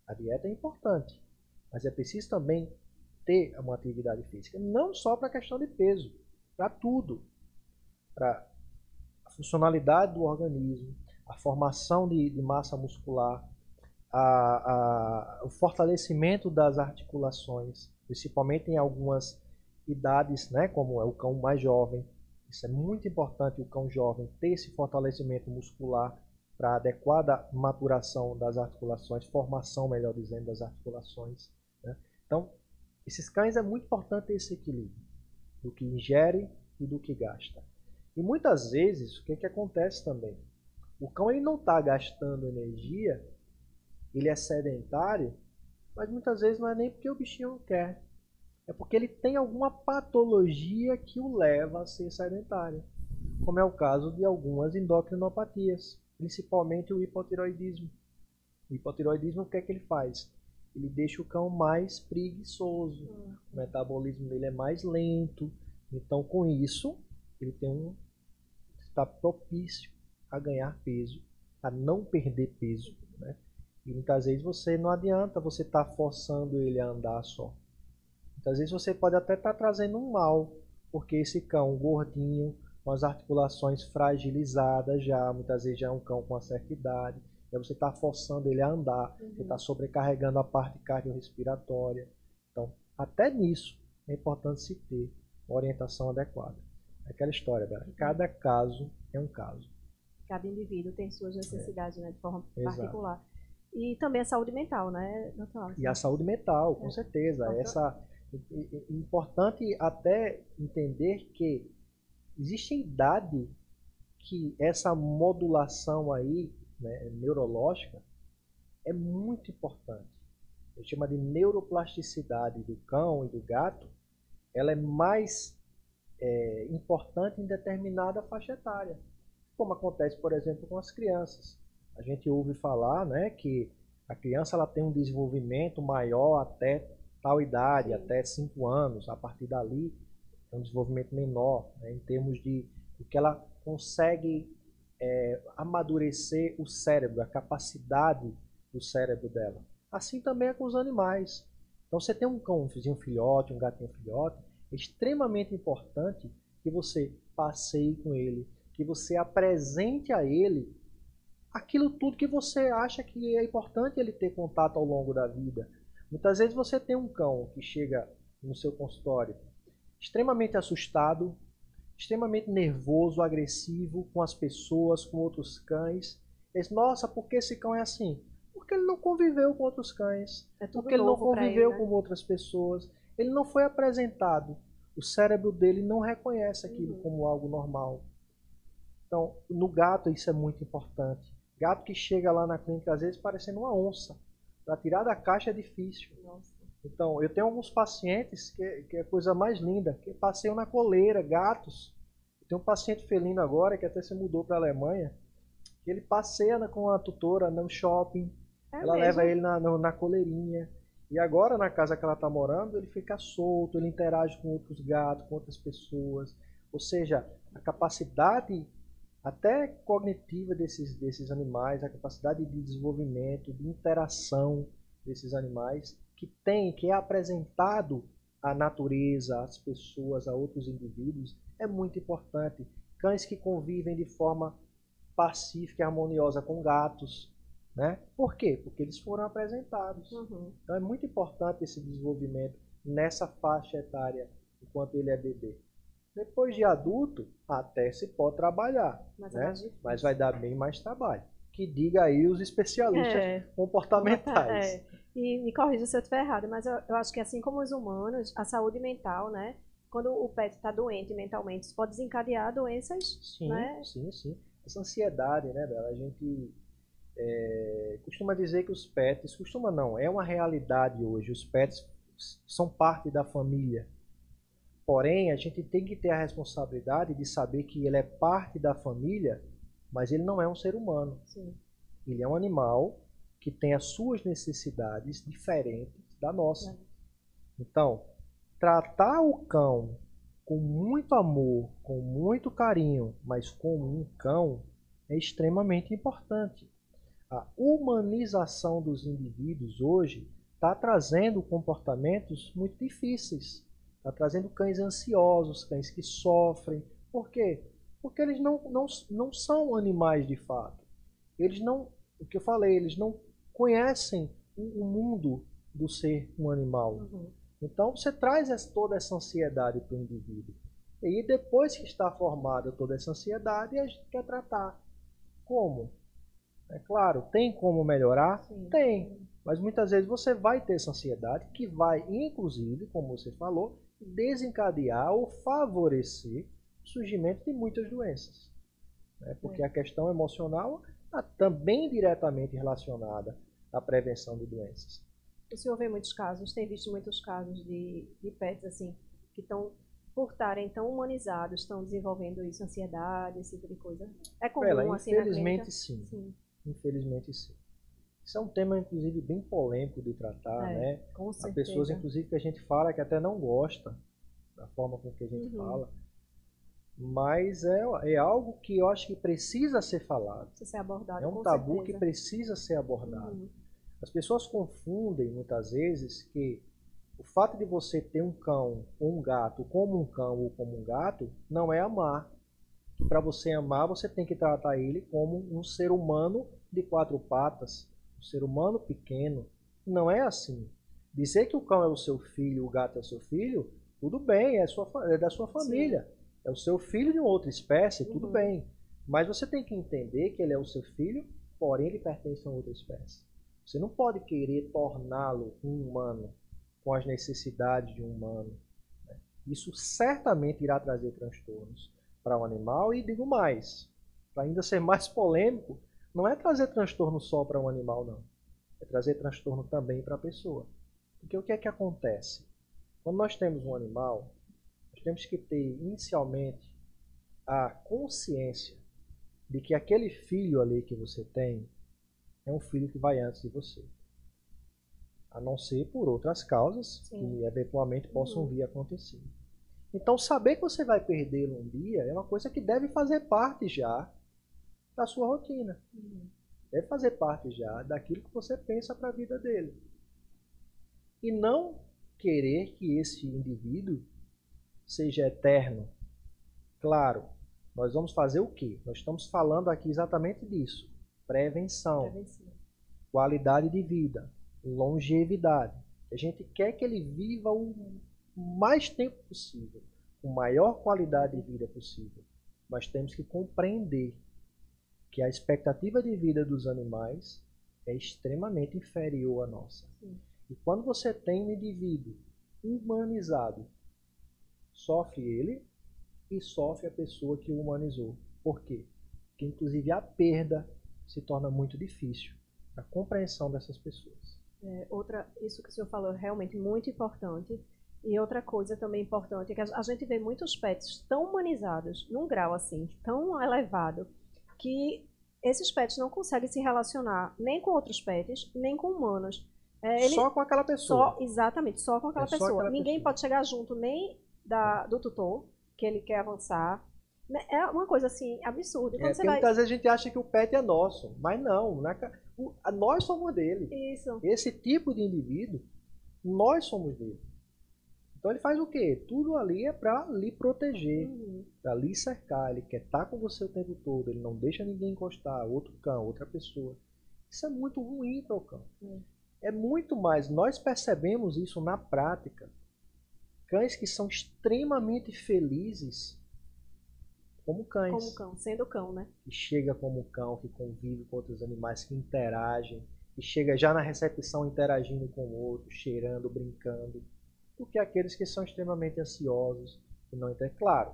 A dieta é importante, mas é preciso também ter uma atividade física, não só para a questão de peso, para tudo. Para funcionalidade do organismo, a formação de, de massa muscular, a, a, o fortalecimento das articulações, principalmente em algumas idades, né, como é o cão mais jovem. Isso é muito importante, o cão jovem ter esse fortalecimento muscular para adequada maturação das articulações, formação, melhor dizendo, das articulações. Né? Então, esses cães é muito importante esse equilíbrio do que ingere e do que gasta. E muitas vezes, o que, que acontece também? O cão ele não está gastando energia, ele é sedentário, mas muitas vezes não é nem porque o bichinho não quer. É porque ele tem alguma patologia que o leva a ser sedentário, como é o caso de algumas endocrinopatias, principalmente o hipotiroidismo. O hipotiroidismo, o que é que ele faz? Ele deixa o cão mais preguiçoso, o metabolismo dele é mais lento, então com isso ele tem um está propício a ganhar peso, a não perder peso. Né? E muitas vezes você não adianta você estar tá forçando ele a andar só. Muitas vezes você pode até estar tá trazendo um mal, porque esse cão gordinho, com as articulações fragilizadas já, muitas vezes já é um cão com uma certa idade, e você está forçando ele a andar, uhum. você está sobrecarregando a parte cardiorrespiratória. Então, até nisso é importante se ter uma orientação adequada. É aquela história, Bela. Cada caso é um caso. Cada indivíduo tem suas necessidades, é. né, de forma Exato. particular. E também a saúde mental, né, doutor? E a saúde mental, com é. certeza. Então, Essa é importante até entender que existe idade que essa modulação aí, né, neurológica, é muito importante. A gente chama de neuroplasticidade do cão e do gato. Ela é mais é, importante em determinada faixa etária, como acontece, por exemplo, com as crianças. A gente ouve falar né, que a criança ela tem um desenvolvimento maior até tal idade, Sim. até 5 anos. A partir dali, é um desenvolvimento menor, né, em termos de o que ela consegue é, amadurecer o cérebro, a capacidade do cérebro dela. Assim também é com os animais. Então, você tem um cão, um filhote, um gatinho filhote, extremamente importante que você passeie com ele, que você apresente a ele aquilo tudo que você acha que é importante ele ter contato ao longo da vida. Muitas vezes você tem um cão que chega no seu consultório extremamente assustado, extremamente nervoso, agressivo com as pessoas, com outros cães. Diz, Nossa, por que esse cão é assim? Porque ele não conviveu com outros cães, é porque ele não conviveu ele, né? com outras pessoas, ele não foi apresentado. O cérebro dele não reconhece aquilo uhum. como algo normal. Então, no gato isso é muito importante. Gato que chega lá na clínica às vezes parecendo uma onça. Para tirar da caixa é difícil. Nossa. Então, eu tenho alguns pacientes que, que é a coisa mais linda, que passeiam na coleira, gatos. Tenho um paciente felino agora que até se mudou para a Alemanha, que ele passeia com a tutora no shopping. É ela mesmo? leva ele na, na, na coleirinha. E agora, na casa que ela está morando, ele fica solto, ele interage com outros gatos, com outras pessoas. Ou seja, a capacidade até cognitiva desses, desses animais, a capacidade de desenvolvimento, de interação desses animais, que tem, que é apresentado à natureza, às pessoas, a outros indivíduos, é muito importante. cães que convivem de forma pacífica e harmoniosa com gatos. Né? Por quê? Porque eles foram apresentados. Uhum. Então é muito importante esse desenvolvimento nessa faixa etária, enquanto ele é bebê. Depois de adulto, até se pode trabalhar, Mas é né? mas vai dar bem mais trabalho. Que diga aí os especialistas É. comportamentais. [laughs] É, e me corrija se eu estiver errado, mas eu, eu acho que assim como os humanos, a saúde mental, né? Quando o pet está doente mentalmente, isso pode desencadear doenças, Sim, né? sim, sim. Essa ansiedade, né, Bela? A gente é, costuma dizer que os pets, costuma não, é uma realidade hoje. Os pets são parte da família. Porém, a gente tem que ter a responsabilidade de saber que ele é parte da família, mas ele não é um ser humano. Sim. Ele é um animal que tem as suas necessidades diferentes da nossa. É. Então, tratar o cão com muito amor, com muito carinho, mas como um cão, é extremamente importante. A humanização dos indivíduos hoje está trazendo comportamentos muito difíceis. Está trazendo cães ansiosos, cães que sofrem. Por quê? Porque eles não, não, não são animais de fato. Eles não, o que eu falei, eles não conhecem o mundo do ser um animal. Uhum. Então você traz essa- toda essa ansiedade para o indivíduo. E depois que está formada toda essa ansiedade, a gente quer tratar. Como? É claro, tem como melhorar? Sim. Tem. Mas muitas vezes você vai ter essa ansiedade que vai, inclusive, como você falou, desencadear ou favorecer o surgimento de muitas doenças. né? Porque a questão emocional está também diretamente relacionada à prevenção de doenças. O senhor vê muitos casos, tem visto muitos casos de, de pets assim, que estão, por estarem tão humanizados, estão desenvolvendo isso, ansiedade, esse tipo de coisa. É comum, Ela, assim, na infelizmente, sim. Sim, Infelizmente, sim. Isso é um tema, inclusive, bem polêmico de tratar, É, né? com Há certeza. pessoas, inclusive, que a gente fala que até não gosta da forma com que a gente Uhum. fala. Mas é, é algo que eu acho que precisa ser falado. Precisa ser abordado, É um tabu que certeza. precisa ser abordado. Uhum. As pessoas confundem muitas vezes que o fato de você ter um cão ou um gato como um cão ou como um gato não é amar. Para você amar, você tem que tratar ele como um ser humano de quatro patas, um ser humano pequeno. Não é assim. Dizer que o cão é o seu filho, o gato é o seu filho, tudo bem, é, sua é da sua família. É o seu filho de uma outra espécie, tudo Uhum. bem. Mas você tem que entender que ele é o seu filho, porém ele pertence a outra espécie. Você não pode querer torná-lo um humano com as necessidades de um humano. né? Isso certamente irá trazer transtornos para o animal e digo mais, para ainda ser mais polêmico, não é trazer transtorno só para um animal não. É trazer transtorno também para a pessoa. Porque o que é que acontece? Quando nós temos um animal, nós temos que ter inicialmente a consciência de que aquele filho ali que você tem é um filho que vai antes de você. A não ser por outras causas Sim. que eventualmente possam Uhum. vir a acontecer. Então, saber que você vai perdê-lo um dia é uma coisa que deve fazer parte já da sua rotina. Uhum. Deve fazer parte já daquilo que você pensa para a vida dele. E não querer que esse indivíduo seja eterno. Claro, nós vamos fazer o quê? Nós estamos falando aqui exatamente disso. Prevenção, Prevenção. qualidade de vida, longevidade. A gente quer que ele viva o mais tempo possível, com maior qualidade de vida possível. Mas temos que compreender que a expectativa de vida dos animais é extremamente inferior à nossa. Sim. E quando você tem um indivíduo humanizado, sofre ele e sofre a pessoa que o humanizou. Por quê? Porque, inclusive, a perda se torna muito difícil a compreensão dessas pessoas. É, outra, isso que o senhor falou é realmente muito importante. E outra coisa também importante é que a gente vê muitos pets tão humanizados, num grau assim, tão elevado, que esses pets não conseguem se relacionar nem com outros pets, nem com humanos. É, Só com aquela pessoa. Só, exatamente, só com aquela É só pessoa. aquela Ninguém pessoa. pode chegar junto nem da, do tutor, que ele quer avançar. Né, É uma coisa assim, absurda. É, vai. muitas vezes a gente acha que o pet é nosso, mas não. na ca- o- nós somos dele. Isso. Esse tipo de indivíduo, nós somos dele. Então ele faz o quê? Tudo ali é para lhe proteger, Uhum. para lhe cercar. Ele quer estar com você o tempo todo. Ele não deixa ninguém encostar, outro cão, outra pessoa. Isso é muito ruim para o cão. Hum. É muito mais. Nós percebemos isso na prática. Cães que são extremamente felizes como cães. Como cão, sendo cão, né? Que chega como cão, que convive com outros animais, que interagem, que chega já na recepção interagindo com o outro, cheirando, brincando, do que aqueles que são extremamente ansiosos, que não entendem. Claro,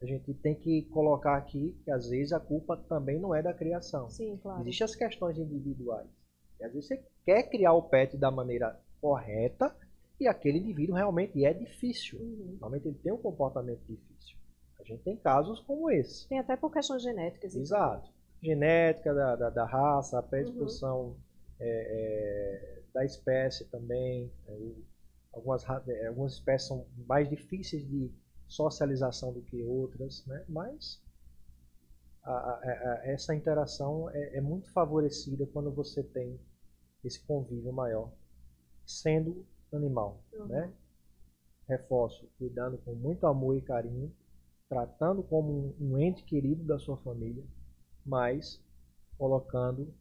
a gente tem que colocar aqui que às vezes a culpa também não é da criação. Sim, claro. Existem as questões individuais. E às vezes você quer criar o pet da maneira correta e aquele indivíduo realmente é difícil. Uhum. Normalmente ele tem um comportamento difícil. A gente tem casos como esse. Tem até por questões genéticas. Exato. Genética da, da, da raça, a predisposição é, é, da espécie também. é, o- algumas, é, algumas espécies são mais difíceis de socialização do que outras, né? mas a- a- a- essa interação é, é muito favorecida quando você tem esse convívio maior, sendo animal. Uhum. Né? Reforço, cuidando com muito amor e carinho, tratando como um, um ente querido da sua família, mas colocando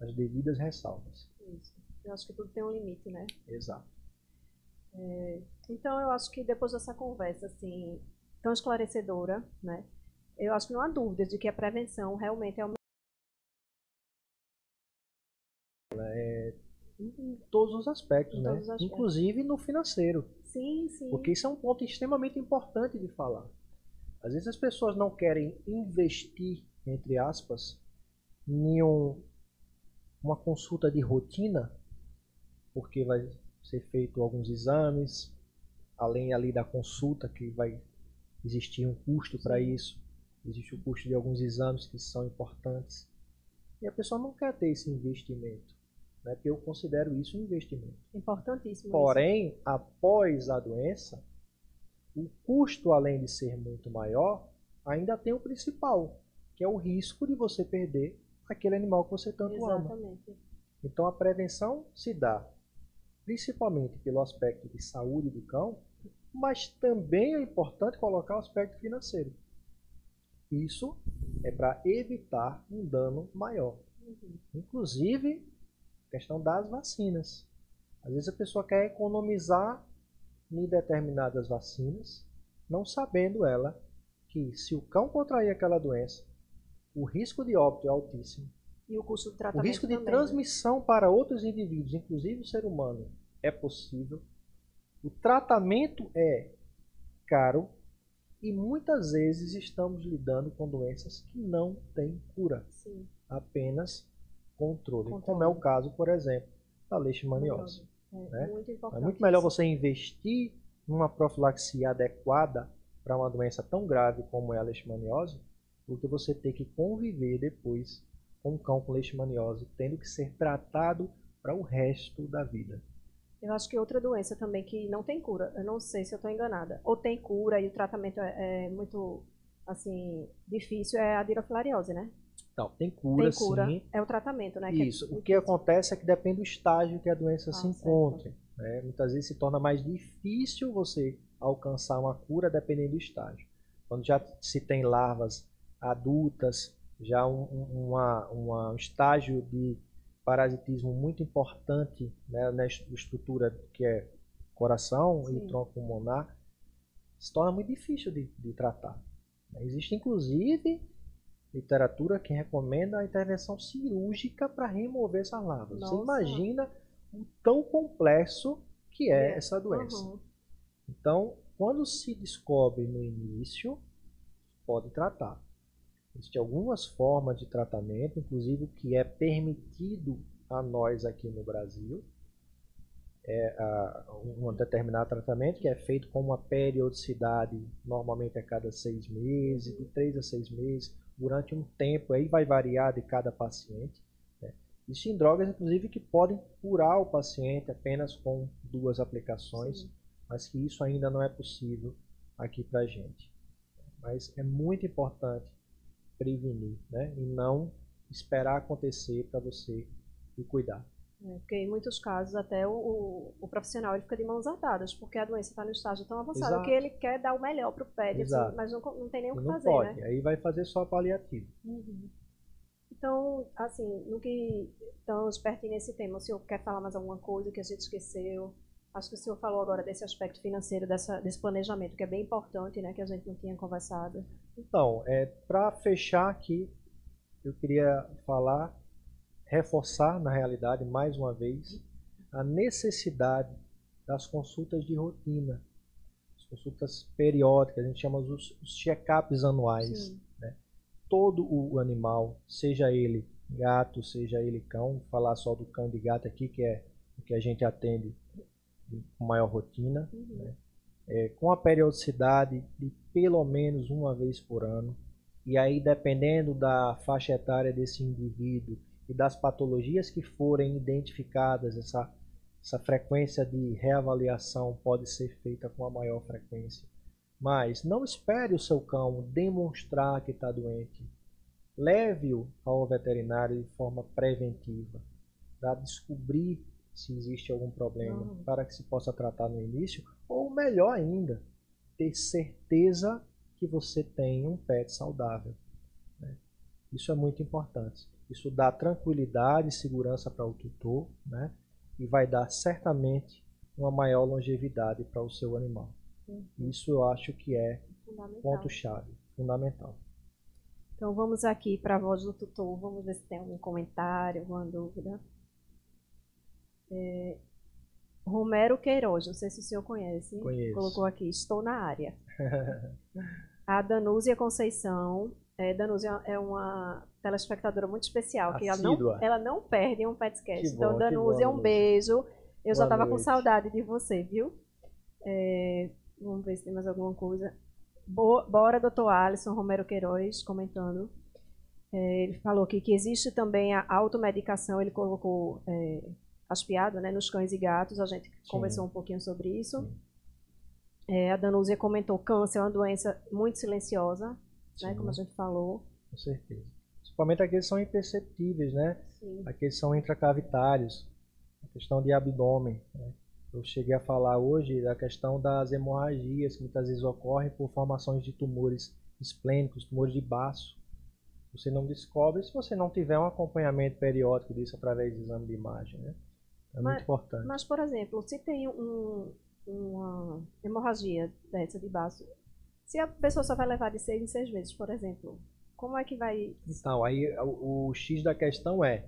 as devidas ressalvas. Isso. Eu acho que tudo tem um limite, né? Exato. Então, eu acho que depois dessa conversa, assim, tão esclarecedora, né? Eu acho que não há dúvidas de que a prevenção realmente é o Em todos os aspectos, Em né? os aspectos. Inclusive no financeiro. Sim, sim. Porque isso é um ponto extremamente importante de falar. Às vezes as pessoas não querem investir, entre aspas, em um- uma consulta de rotina, porque vai ser feito alguns exames, além ali da consulta que vai existir um custo para isso, existe o custo de alguns exames que são importantes. E a pessoa não quer ter esse investimento, né? Porque eu considero isso um investimento. Importantíssimo. isso. Porém, após a doença, o custo, além de ser muito maior, ainda tem o principal, que é o risco de você perder aquele animal que você tanto ama. Exatamente. Então, a prevenção se dá principalmente pelo aspecto de saúde do cão, mas também é importante colocar o aspecto financeiro. Isso é para evitar um dano maior. Uhum. Inclusive, questão das vacinas. Às vezes a pessoa quer economizar em determinadas vacinas, não sabendo ela que se o cão contrair aquela doença, o risco de óbito é altíssimo. E o do O tratamento risco de também, né? transmissão para outros indivíduos, inclusive o ser humano, é possível. O tratamento é caro e muitas vezes estamos lidando com doenças que não têm cura Sim. apenas controle, Controle. como é o caso, por exemplo, da leishmaniose. É né? muito É muito melhor você investir numa profilaxia adequada para uma doença tão grave como é a leishmaniose, do que você ter que conviver depois com um cão com leishmaniose, tendo que ser tratado para o resto da vida. Eu acho que outra doença também que não tem cura, eu não sei se eu estou enganada, ou tem cura e o tratamento é, é muito, assim, difícil, é a dirofilariose, né? Não, tem cura, tem cura, sim. é o tratamento, né? Isso. Que é O que acontece é que depende do estágio que a doença Ah, se encontre. né? Muitas vezes se torna mais difícil você alcançar uma cura dependendo do estágio. Quando já se tem larvas adultas, já um, um- uma, uma- um estágio de parasitismo muito importante né, na est- estrutura que é coração Sim. e tronco pulmonar, se torna muito difícil de, de tratar. Existe inclusive literatura que recomenda a intervenção cirúrgica para remover essas larvas. Você Nossa. imagina o tão complexo que é É. essa doença. Uhum. Então, quando se descobre no início, pode tratar. Existem algumas formas de tratamento, inclusive o que é permitido a nós aqui no Brasil. É a- um determinado tratamento que é feito com uma periodicidade, normalmente a cada seis meses, de três a seis meses, durante um tempo, aí vai variar de cada paciente. né? Existem drogas, inclusive, que podem curar o paciente apenas com duas aplicações Sim. mas que isso ainda não é possível aqui para a gente. Mas é muito importante prevenir, né? E não esperar acontecer para você e cuidar. É, porque em muitos casos até o, o, o, profissional ele fica de mãos atadas, porque a doença está no estágio tão avançado Exato. que ele quer dar o melhor para o assim, mas não, não tem nem o que fazer. Pode. Né? Aí vai fazer só paliativo. Uhum. Então, assim, no que estamos pertinho nesse tema, o senhor quer falar mais alguma coisa que a gente esqueceu? Acho que o senhor falou agora desse aspecto financeiro, dessa, desse planejamento, que é bem importante, né, que a gente não tinha conversado. Então, é, para fechar aqui, eu queria falar reforçar, na realidade, mais uma vez, a necessidade das consultas de rotina, as consultas periódicas, a gente chama os, os check-ups anuais. Né? Todo o animal, seja ele gato, seja ele cão, vou falar só do cão de gato aqui, que é o que a gente atende com maior rotina, uhum. né? É, com a periodicidade de pelo menos uma vez por ano. E aí, dependendo da faixa etária desse indivíduo, e das patologias que forem identificadas, essa, essa frequência de reavaliação pode ser feita com a maior frequência. Mas não espere o seu cão demonstrar que está doente. Leve-o ao veterinário de forma preventiva, para descobrir se existe algum problema, uhum. para que se possa tratar no início, ou melhor ainda, ter certeza que você tem um pet saudável. Né? Isso é muito importante. Isso dá tranquilidade e segurança para o tutor, né? E vai dar certamente uma maior longevidade para o seu animal. Uhum. Isso eu acho que é ponto-chave, fundamental. Então vamos aqui para a voz do tutor, vamos ver se tem algum comentário, alguma dúvida. É, Romero Queiroz, não sei se o senhor conhece, Conheço. colocou aqui, estou na área. [laughs] a Danúzia Conceição, é, Danúzia é uma telespectadora muito especial, que ela não, ela não perde um petcast. Então, Danúzia, um beijo. Eu Boa já estava com saudade de você, viu? É, vamos ver se tem mais alguma coisa. Bo, bora, doutor Alisson Romero Queiroz, comentando. É, ele falou aqui que existe também a automedicação, ele colocou é, aspiado né, nos cães e gatos, a gente Sim. conversou um pouquinho sobre isso. É, a Danúzia comentou câncer é uma doença muito silenciosa, né, como a gente falou. Com certeza. Principalmente aqueles que são imperceptíveis, né? Sim. Aqueles que são intracavitários, a questão de abdômen. Né? Eu cheguei a falar hoje da questão das hemorragias que muitas vezes ocorrem por formações de tumores esplênicos, tumores de baço. Você não descobre se você não tiver um acompanhamento periódico disso através de exame de imagem, né? É mas, muito importante. Mas, por exemplo, se tem um, uma hemorragia dessa de baço, se a pessoa só vai levar de seis em seis meses, por exemplo, como é que vai. Então, aí o, o X da questão é: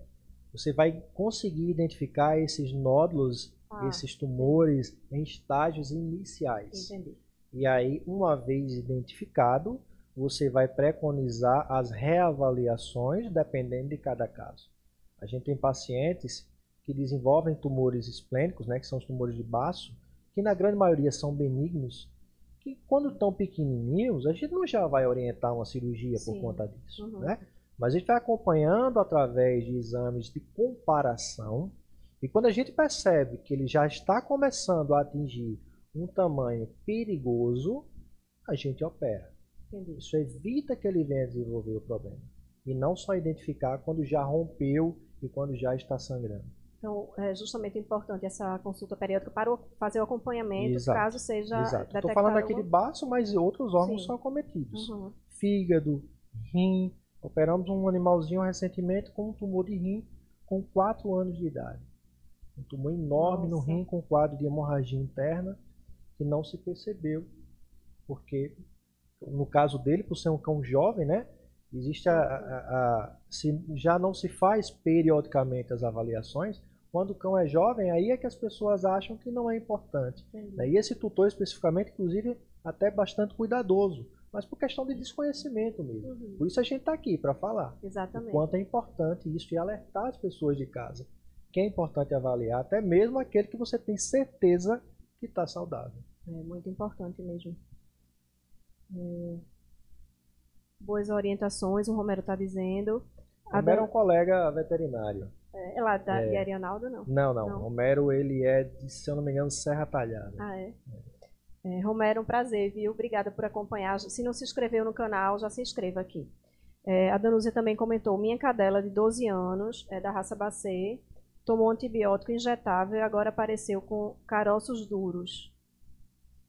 você vai conseguir identificar esses nódulos, ah, esses tumores em estágios iniciais. Entendi. E aí, uma vez identificado, você vai preconizar as reavaliações dependendo de cada caso. A gente tem pacientes que desenvolvem tumores esplênicos, né, que são os tumores de baço, que na grande maioria são benignos, que quando estão pequenininhos, a gente não já vai orientar uma cirurgia Sim. por conta disso, uhum. né? Mas a gente vai acompanhando através de exames de comparação, e quando a gente percebe que ele já está começando a atingir um tamanho perigoso, a gente opera. Entendi. Isso evita que ele venha desenvolver o problema. E não só identificar quando já rompeu e quando já está sangrando. Então, é justamente importante essa consulta periódica para fazer o acompanhamento, exato, caso seja exato. Estou falando de baço, mas outros órgãos Sim. são acometidos. Uhum. Fígado, rim. Operamos um animalzinho recentemente com um tumor de rim com 4 anos de idade. Um tumor enorme Nossa. no rim com quadro de hemorragia interna que não se percebeu, porque no caso dele, por ser um cão jovem, né, existe a, a, a se já não se faz periodicamente as avaliações, quando o cão é jovem, aí é que as pessoas acham que não é importante. Entendi. E esse tutor especificamente, inclusive, até bastante cuidadoso, mas por questão de desconhecimento mesmo. Uhum. Por isso a gente está aqui para falar. Exatamente. O quanto é importante isso e alertar as pessoas de casa. Que é importante avaliar, até mesmo aquele que você tem certeza que está saudável. É muito importante mesmo. É... Boas orientações, o Romero está dizendo. Romero é um colega veterinário. É, lá da, é. de Arianaldo, não? Não, não? Não, Romero, ele é, de, se eu não me engano, Serra Talhada. Ah, é? é? Romero, um prazer, viu? Obrigada por acompanhar. Se não se inscreveu no canal, já se inscreva aqui. É, a Danúzia também comentou, minha cadela de 12 anos, é da raça Bacê, tomou antibiótico injetável e agora apareceu com caroços duros.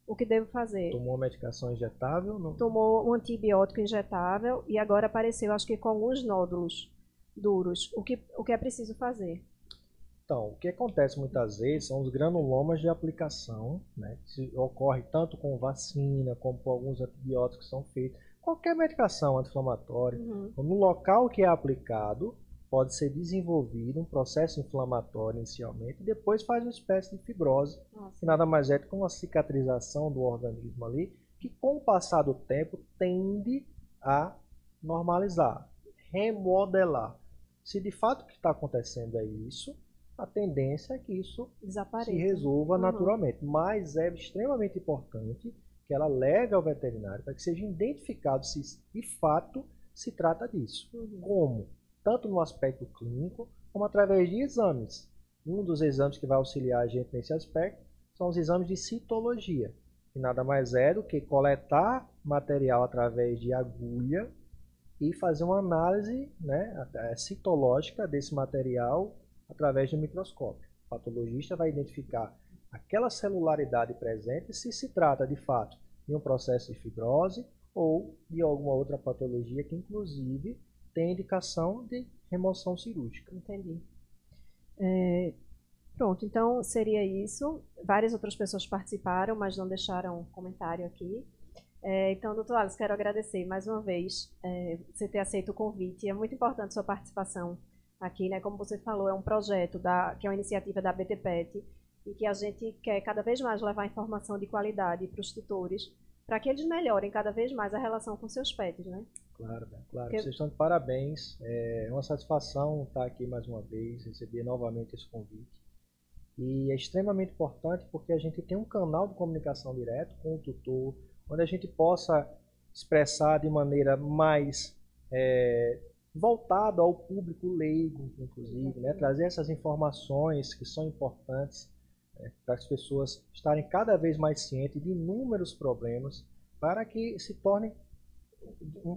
O que devo fazer? Tomou uma medicação injetável? Não? Tomou um antibiótico injetável e agora apareceu, acho que com alguns nódulos duros. O que, o que é preciso fazer? Então, o que acontece muitas vezes são os granulomas de aplicação, né, que ocorre tanto com vacina como com alguns antibióticos que são feitos, qualquer medicação anti-inflamatória, uhum. no local que é aplicado, pode ser desenvolvido um processo inflamatório inicialmente e depois faz uma espécie de fibrose, Nossa. que nada mais é do que uma cicatrização do organismo ali, que com o passar do tempo tende a normalizar, remodelar. Se de fato o que está acontecendo é isso, a tendência é que isso Desapareça. se resolva uhum. naturalmente. Mas é extremamente importante que ela leve ao veterinário para que seja identificado se de fato se trata disso. Uhum. Como? Tanto no aspecto clínico, como através de exames. Um dos exames que vai auxiliar a gente nesse aspecto são os exames de citologia, que nada mais é do que coletar material através de agulha e fazer uma análise né, citológica desse material através do microscópio. O patologista vai identificar aquela celularidade presente se se trata de fato de um processo de fibrose ou de alguma outra patologia que inclusive tem indicação de remoção cirúrgica. Entendi. É, pronto, então seria isso. Várias outras pessoas participaram, mas não deixaram comentário aqui. É, então, doutor Alex, quero agradecer mais uma vez é, você ter aceito o convite. É muito importante sua participação aqui, né? Como você falou, é um projeto da, que é uma iniciativa da BTPET e que a gente quer cada vez mais levar informação de qualidade para os tutores, para que eles melhorem cada vez mais a relação com seus pets, né? Claro, claro. Porque... Vocês estão de parabéns. É uma satisfação estar aqui mais uma vez, receber novamente esse convite. E é extremamente importante porque a gente tem um canal de comunicação direto com o tutor, onde a gente possa expressar de maneira mais é, voltado ao público leigo, inclusive, né? trazer essas informações que são importantes né? para as pessoas estarem cada vez mais cientes de inúmeros problemas, para que se torne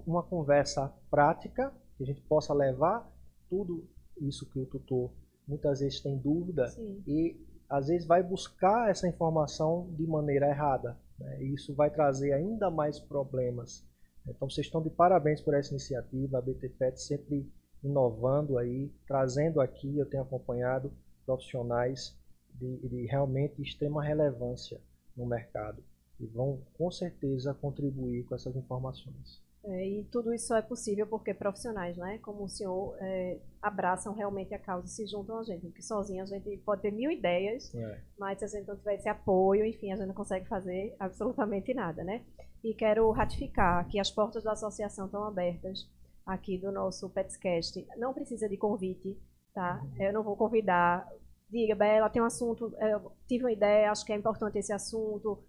uma conversa prática, que a gente possa levar tudo isso que o tutor muitas vezes tem dúvida Sim. e às vezes vai buscar essa informação de maneira errada. Né? E isso vai trazer ainda mais problemas então vocês estão de parabéns por essa iniciativa, a BTPET sempre inovando aí, trazendo aqui, eu tenho acompanhado profissionais de, de realmente extrema relevância no mercado e vão com certeza contribuir com essas informações. É, e tudo isso é possível porque profissionais, né, como o senhor, é, abraçam realmente a causa e se juntam a gente. Porque sozinho a gente pode ter mil ideias, é. mas se a gente não tiver esse apoio, enfim, a gente não consegue fazer absolutamente nada, né? E quero ratificar que as portas da associação estão abertas aqui do nosso Petscast. Não precisa de convite, tá? Uhum. Eu não vou convidar. Diga, Bela, tem um assunto, eu tive uma ideia, acho que é importante esse assunto.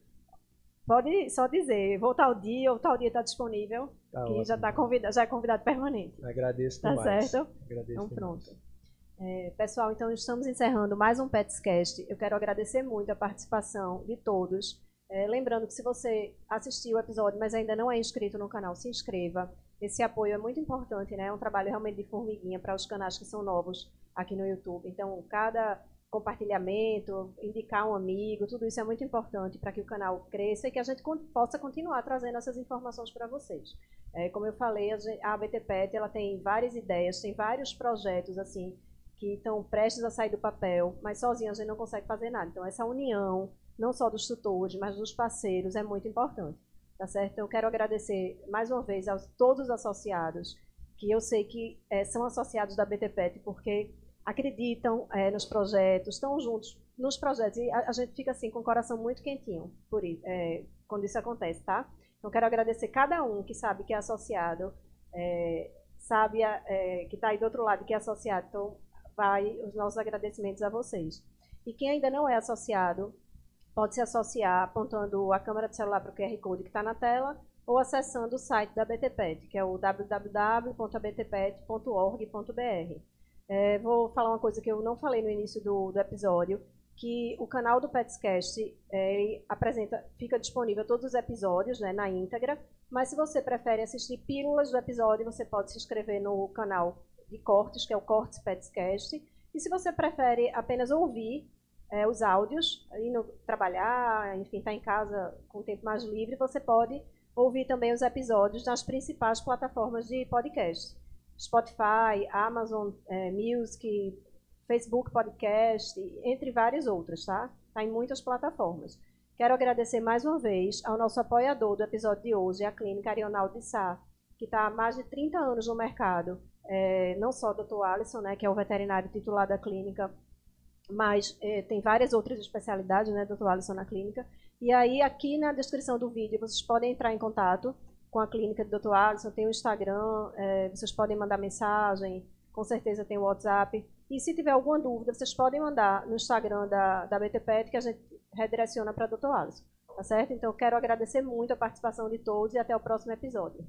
Pode só dizer, vou tal dia ou tal dia está disponível, tá que ótimo. já tá convidado, já é convidado permanente. Agradeço tá demais. certo? Agradeço então pronto. É, pessoal, então estamos encerrando mais um Petscast. Eu quero agradecer muito a participação de todos. É, lembrando que se você assistiu o episódio, mas ainda não é inscrito no canal, se inscreva. Esse apoio é muito importante, né? É um trabalho realmente de formiguinha para os canais que são novos aqui no YouTube. Então, cada compartilhamento, indicar um amigo, tudo isso é muito importante para que o canal cresça e que a gente possa continuar trazendo essas informações para vocês. É, como eu falei, a ABTPET ela tem várias ideias, tem vários projetos assim que estão prestes a sair do papel, mas sozinho a gente não consegue fazer nada. Então, essa união não só dos tutores, mas dos parceiros, é muito importante. Tá certo? Então, eu quero agradecer mais uma vez a todos os associados, que eu sei que é, são associados da BTPET, porque acreditam é, nos projetos, estão juntos nos projetos, e a, a, gente fica assim com o coração muito quentinho por isso, é, quando isso acontece, tá? Então, quero agradecer cada um que sabe que é associado, é, sabe é, que está aí do outro lado que é associado. Então, vai os nossos agradecimentos a vocês. E quem ainda não é associado, pode se associar apontando a câmera de celular para o QR Code que está na tela ou acessando o site da BTPET, que é o www.btpet.org.br. É, vou falar uma coisa que eu não falei no início do, do episódio, que o canal do Petscast é, apresenta, fica disponível todos os episódios né, na íntegra, mas se você prefere assistir pílulas do episódio, você pode se inscrever no canal de cortes, que é o Cortes Petscast, e se você prefere apenas ouvir é, os áudios, indo trabalhar, enfim, estar tá em casa com o tempo mais livre, você pode ouvir também os episódios nas principais plataformas de podcast. Spotify, Amazon é, Music, Facebook Podcast, entre várias outras, tá? Está em muitas plataformas. Quero agradecer mais uma vez ao nosso apoiador do episódio de hoje, a Clínica Arional de Sá, que está há mais de 30 anos no mercado. É, não só o Dr. Alisson, né, que é o veterinário titular da clínica, mas é, tem várias outras especialidades, né, Dr. Alisson na clínica. E aí, aqui na descrição do vídeo, vocês podem entrar em contato com a clínica do Dr. Alisson, tem o Instagram, é, vocês podem mandar mensagem, com certeza tem o WhatsApp. E se tiver alguma dúvida, vocês podem mandar no Instagram da, da BTPET, que a gente redireciona para o Dr. Alisson. Tá certo? Então, quero agradecer muito a participação de todos e até o próximo episódio.